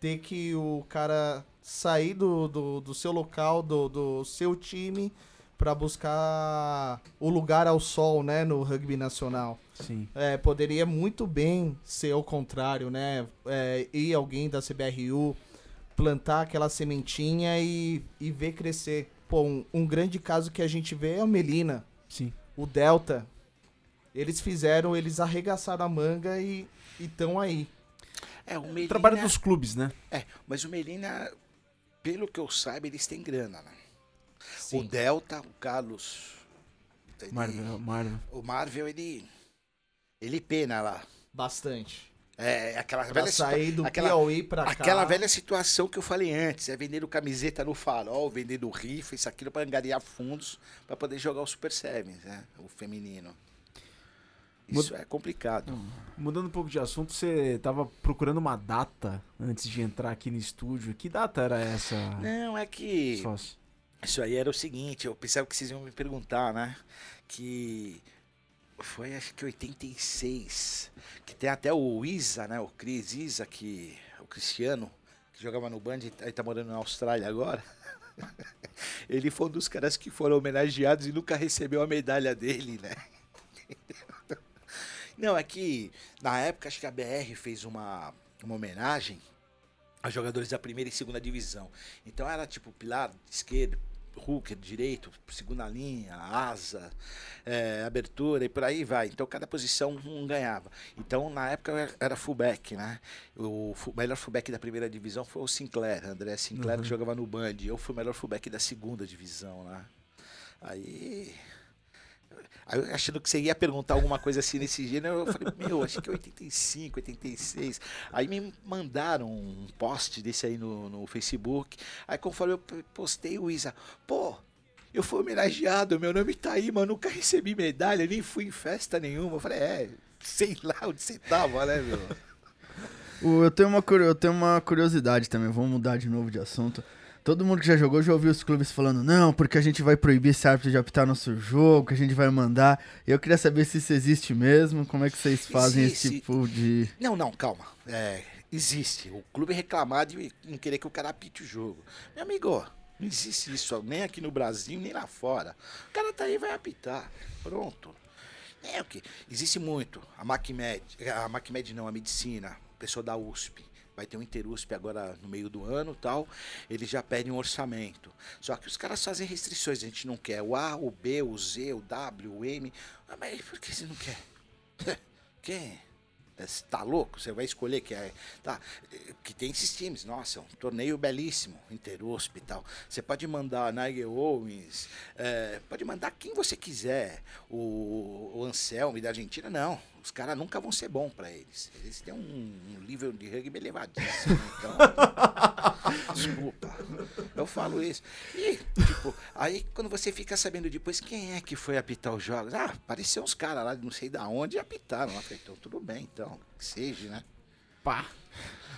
ter que o cara sair do, do, do seu local, do, do seu time, pra buscar o lugar ao sol, né, no rugby nacional. Sim. É, poderia muito bem ser o contrário, né? É, ir alguém da CBRU plantar aquela sementinha e, e ver crescer. Pô, um, um grande caso que a gente vê é o Melina, Sim. o Delta. Eles fizeram, eles arregaçaram a manga e estão aí. É, o Melina. Trabalho dos clubes, né? É, mas o Melina, pelo que eu saiba, eles têm grana, né? O Sim. Delta, o Carlos. ele- Marvel, Marvel. O Marvel, ele. Ele pena lá. Bastante. É aquela Pra velha sair do aquela- Piauí pra cá. Aquela velha situação que eu falei antes, é vendendo camiseta no farol, vendendo rifa, isso aquilo para angariar fundos para poder jogar o Super Sevens, né? O feminino. Isso é complicado. Mudando um pouco de assunto, você tava procurando uma data antes de entrar aqui no estúdio. Que data era essa, Não, é que sócio? isso aí era o seguinte, eu pensava que vocês iam me perguntar, né? Que foi acho que 86, que tem até o Isa, né? O Cris Isa, que o Cristiano, que jogava no Band, e tá morando na Austrália agora. Ele foi um dos caras que foram homenageados e nunca recebeu a medalha dele, né? Não, é que na época acho que a BR fez uma, uma homenagem a jogadores da primeira e segunda divisão. Então era tipo pilar esquerdo, hooker direito, segunda linha, asa, é, abertura e por aí vai. Então cada posição um ganhava. Então na época era- fullback, né? O melhor fullback da primeira divisão foi o Sinclair, André Sinclair, Uhum. que jogava no Band. Eu fui o melhor fullback da segunda divisão, né? Aí achando que você ia perguntar alguma coisa assim nesse gênero, eu falei, meu, acho que é 85, 86. Aí me mandaram um post desse aí no, no Facebook. Aí conforme eu postei o Isa, pô, eu fui homenageado, meu nome tá aí, mas nunca recebi medalha, nem fui em festa nenhuma. Eu falei, é, sei lá onde você tava, né, meu? Eu, tenho uma, eu tenho uma curiosidade também, vamos mudar de novo de assunto. Todo mundo que já jogou já ouviu os clubes falando, não, porque a gente vai proibir esse árbitro de apitar nosso jogo, que a gente vai mandar. Eu queria saber se isso existe mesmo, como é que vocês fazem esse Existe. tipo de. Não, não, calma. É, existe. O clube reclamar de não querer que o cara apite o jogo. Meu amigo, não existe isso nem aqui no Brasil, nem lá fora. O cara tá aí e vai apitar. Pronto. É o que? Existe muito. A MacMed, a MacMed não, a medicina, pessoa da USP. Vai ter um InterUSP agora no meio do ano tal. Eles já pedem um orçamento. Só que os caras fazem restrições. A gente não quer o A, o B, o Z, o W, o M. Ah, mas por que você não quer? Quem? Você tá louco? Você vai escolher que é. Tá. Que tem esses times. Nossa, é um torneio belíssimo, Interusp e tal. Você pode mandar Nigel Owens, eh, pode mandar quem você quiser. O, o Anselme da Argentina, não. Os caras nunca vão ser bons pra eles. Eles têm um, um nível de rugby elevadíssimo. Então. Desculpa. Eu falo isso. E, tipo, aí quando você fica sabendo depois quem é que foi apitar os jogos, ah, apareceu uns caras lá de não sei da onde e apitaram. Eu falei, então tudo bem, então, que seja, né? Pá.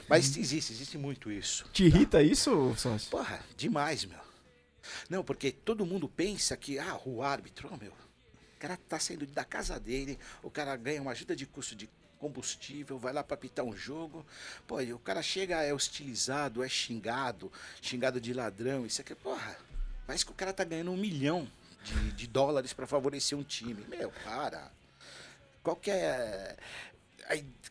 Mas existe, existe muito isso. Te irrita isso, sócio? Porra, demais, meu. Não, porque todo mundo pensa que, ah, o árbitro, ó, meu. Cara tá saindo da casa dele, o cara ganha uma ajuda de custo de combustível, vai lá para apitar um jogo. Pô, e o cara chega, é hostilizado, é xingado, xingado de ladrão, isso aqui, porra. Parece que o cara tá ganhando um milhão de, de dólares para favorecer um time. Meu, para. Qual que é.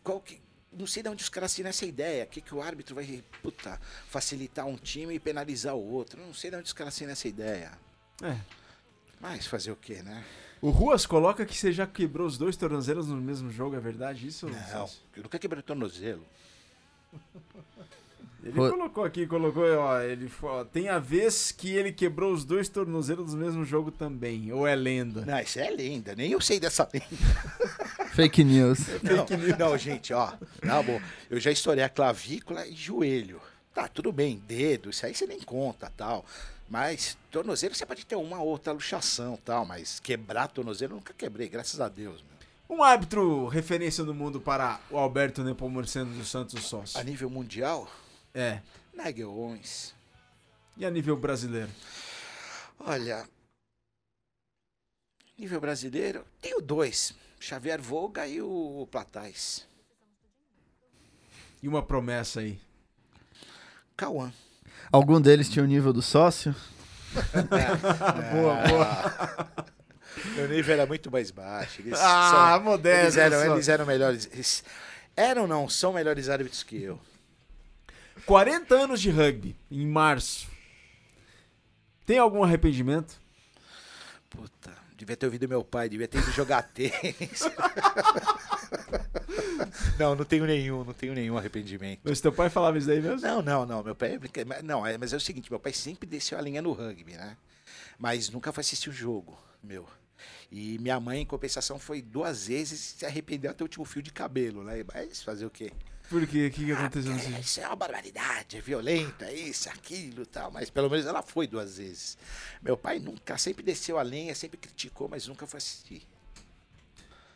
Qual que, não sei de onde os caras tiram essa ideia. Que, que o árbitro vai puta, facilitar um time e penalizar o outro. Não sei de onde os caras tiram essa ideia. É. Mas fazer o quê, né? O Ruas coloca que você já quebrou os dois tornozelos no mesmo jogo, é verdade isso? Não, Celso? eu nunca quebrei o tornozelo. Ele Ru- colocou aqui, colocou, ó, ele falou, ó, tem a vez que ele quebrou os dois tornozelos no mesmo jogo também, ou é lenda? Não, isso é lenda. Nem eu sei dessa lenda. Fake news. Não, não, gente, ó. Tá bom. Eu já estourei a clavícula e joelho. Tá, tudo bem, dedo, isso aí você nem conta, tal. Mas tornozelo você pode ter uma outra luxação, tal. Mas quebrar tornozelo eu nunca quebrei, graças a Deus. Meu. Um árbitro referência no mundo para o Alberto Nepomuceno dos Santos Sócio. A nível mundial, É. Nigel Owens. E a nível brasileiro? Olha, nível brasileiro, tenho dois. Xavier Volga e o Platais. E uma promessa aí. Cauã. Algum deles tinha o nível do sócio? boa, boa. Meu nível era muito mais baixo. Eles, Ah, são- modesto, eles, eram, só. eles eram melhores. eles- eram, não, são melhores árbitros que eu. 40 anos de rugby, em março. Tem algum arrependimento? Puta, devia ter ouvido meu pai, devia ter ido jogar tênis. Não, não tenho nenhum, não tenho nenhum arrependimento. Mas teu pai falava isso daí mesmo? Não, não, não. Meu pai é Não, é, mas é o seguinte, meu pai sempre desceu a linha no rugby, né? Mas nunca foi assistir o jogo, meu. E minha mãe, em compensação, foi duas vezes e se arrependeu até o último fio de cabelo, né? Mas fazer o quê? Por quê? O que, que aconteceu Ah, dia? Isso é uma barbaridade, é violenta, é isso, aquilo tal. Mas pelo menos ela foi duas vezes. Meu pai nunca, sempre desceu a lenha, sempre criticou, mas nunca foi assistir.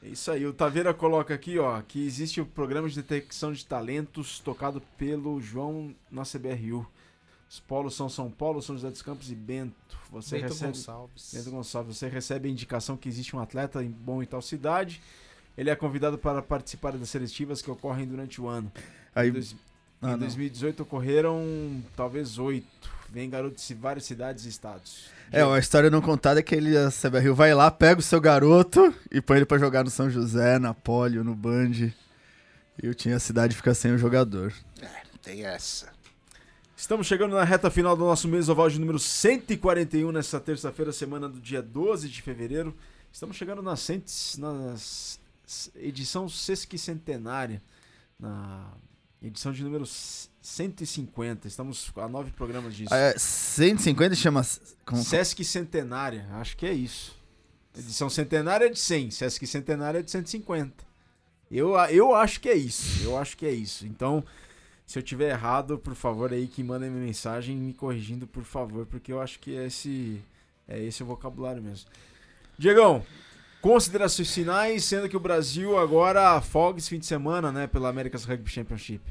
É isso aí. O Taveira coloca aqui, ó, que existe o programa de detecção de talentos tocado pelo João na CBRU. Os polos são São Paulo, São José dos Campos e Bento. Você Bento recebe Gonçalves. Bento Gonçalves, você recebe a indicação que existe um atleta em bom em tal cidade. Ele é convidado para participar das seletivas que ocorrem durante o ano. Aí, Ah, em não. 2018 ocorreram talvez oito. Vem garotos de várias cidades e estados. É, ó, a história não contada é que ele, a CBRU vai lá, pega o seu garoto e põe ele pra jogar no São José, na Polio, no Band. E o time a cidade fica sem o jogador. É, não tem essa. Estamos chegando na reta final do nosso mês oval de número 141 nessa terça-feira, semana do dia 12 de fevereiro. Estamos chegando na, cent... na edição sesquicentenária, na edição de número c- 150. Estamos a nove programas disso. É, 150 chama. Como, Sesc Centenária, acho que é isso. Edição centenária é de 100, Sesc Centenária é de 150. Eu, eu acho que é isso, eu acho que é isso. Então, se eu tiver errado, por favor, aí que mandem minha mensagem me corrigindo, por favor, porque eu acho que é esse, é esse o vocabulário mesmo. Diegão, considerações finais, sendo que o Brasil agora folga esse fim de semana, né, pela America's Rugby Championship.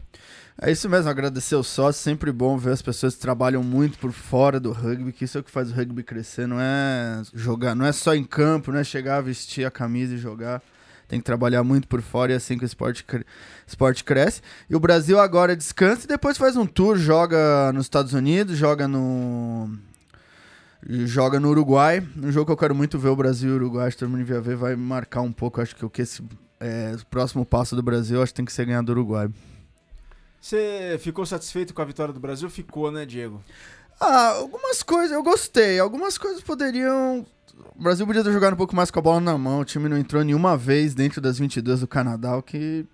É isso mesmo, agradecer o sócio. Sempre bom ver as pessoas que trabalham muito por fora do rugby, que isso é o que faz o rugby crescer. Não é jogar, não é só em campo, não é chegar, vestir a camisa e jogar. Tem que trabalhar muito por fora e é assim que o esporte, cre- esporte cresce. E o Brasil agora descansa e depois faz um tour, joga nos Estados Unidos, joga no. Joga no Uruguai. Um jogo que eu quero muito ver o Brasil e o Uruguai. Acho que todo mundo ver, vai marcar um pouco. Acho que o que esse é, o próximo passo do Brasil acho que tem que ser ganhar do Uruguai. Você ficou satisfeito com a vitória do Brasil? Ficou, né, Diego? Ah, algumas coisas eu gostei. Algumas coisas poderiam. O Brasil podia ter jogado um pouco mais com a bola na mão. O time não entrou nenhuma vez dentro das 22 do Canadá, o que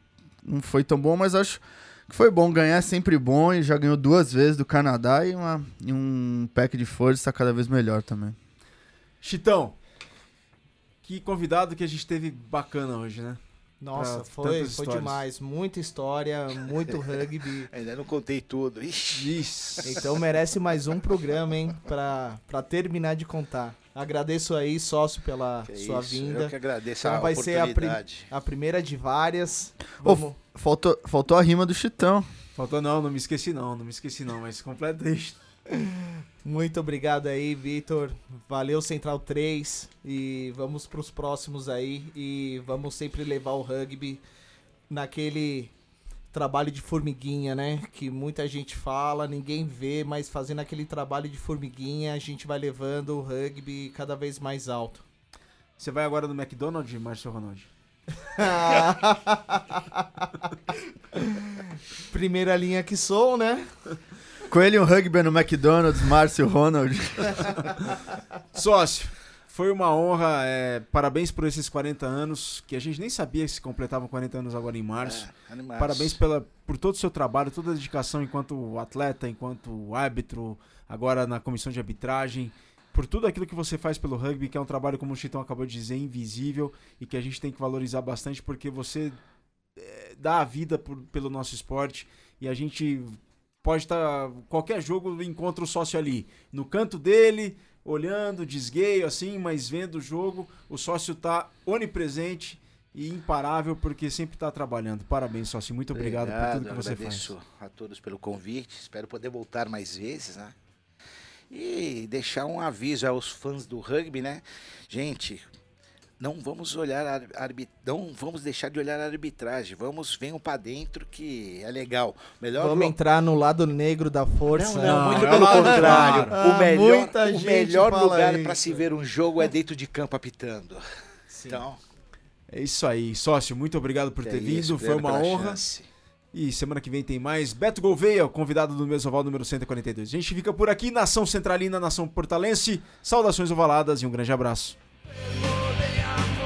não foi tão bom, mas acho que foi bom. Ganhar é sempre bom e já ganhou duas vezes do Canadá e, uma, e um pack de força cada vez melhor também. Chitão, que convidado que a gente teve bacana hoje, né? Nossa, foi, foi demais. Muita história, muito rugby. Ainda não contei tudo. Ixi. Isso. Então merece mais um programa, hein? Pra, pra terminar de contar. Agradeço aí, sócio, pela Que sua isso, vinda. Eu que agradeço Então a vai ser a prim-. A primeira de várias. Vamos... Faltou, faltou a rima do Chitão. Faltou não, não me esqueci não, não me esqueci não, mas completa isso. Muito obrigado aí, Vitor. Valeu, Central 3. E vamos pros próximos aí. E vamos sempre levar o rugby naquele trabalho de formiguinha, né? Que muita gente fala, ninguém vê, mas fazendo aquele trabalho de formiguinha, a gente vai levando o rugby cada vez mais alto. Você vai agora no McDonald's, Márcio Ronaldo? Primeira linha que sou, né? Coelho Rugby no McDonald's, Márcio Ronald. Sócio, foi uma honra. é, parabéns por esses 40 anos, que a gente nem sabia que se completavam 40 anos agora em março. É, animais. Parabéns pela, por todo o seu trabalho, toda a dedicação enquanto atleta, enquanto árbitro, agora na comissão de arbitragem, por tudo aquilo que você faz pelo rugby, que é um trabalho, como o Chitão acabou de dizer, invisível e que a gente tem que valorizar bastante porque você é, dá a vida por- pelo nosso esporte e a gente pode estar. qualquer jogo encontra o sócio ali, no canto dele, olhando, desgueio assim, mas vendo o jogo, o sócio tá onipresente e imparável porque sempre está trabalhando. Parabéns, sócio. Muito obrigado, por tudo que você faz. agradeço a todos pelo convite. Espero poder voltar mais vezes, né? E deixar um aviso aos fãs do rugby, né? Gente, não vamos olhar a arbi- não vamos deixar de olhar a arbitragem. Vamos, venham pra dentro que é legal. Melhor Vamos lo- entrar no lado negro da força. Não, não, Não, muito é pelo lá, contrário. Ah, o melhor, muita o melhor lugar para se ver um jogo é dentro de campo apitando. Então, É isso aí, sócio. Muito obrigado por é ter vindo. isso, Foi uma honra. chance. E semana que vem tem mais. Beto Gouveia, convidado do Mesoval número 142. A gente fica por aqui, Nação Centralina, Nação Portalense. Saudações ovaladas e um grande abraço. Yeah.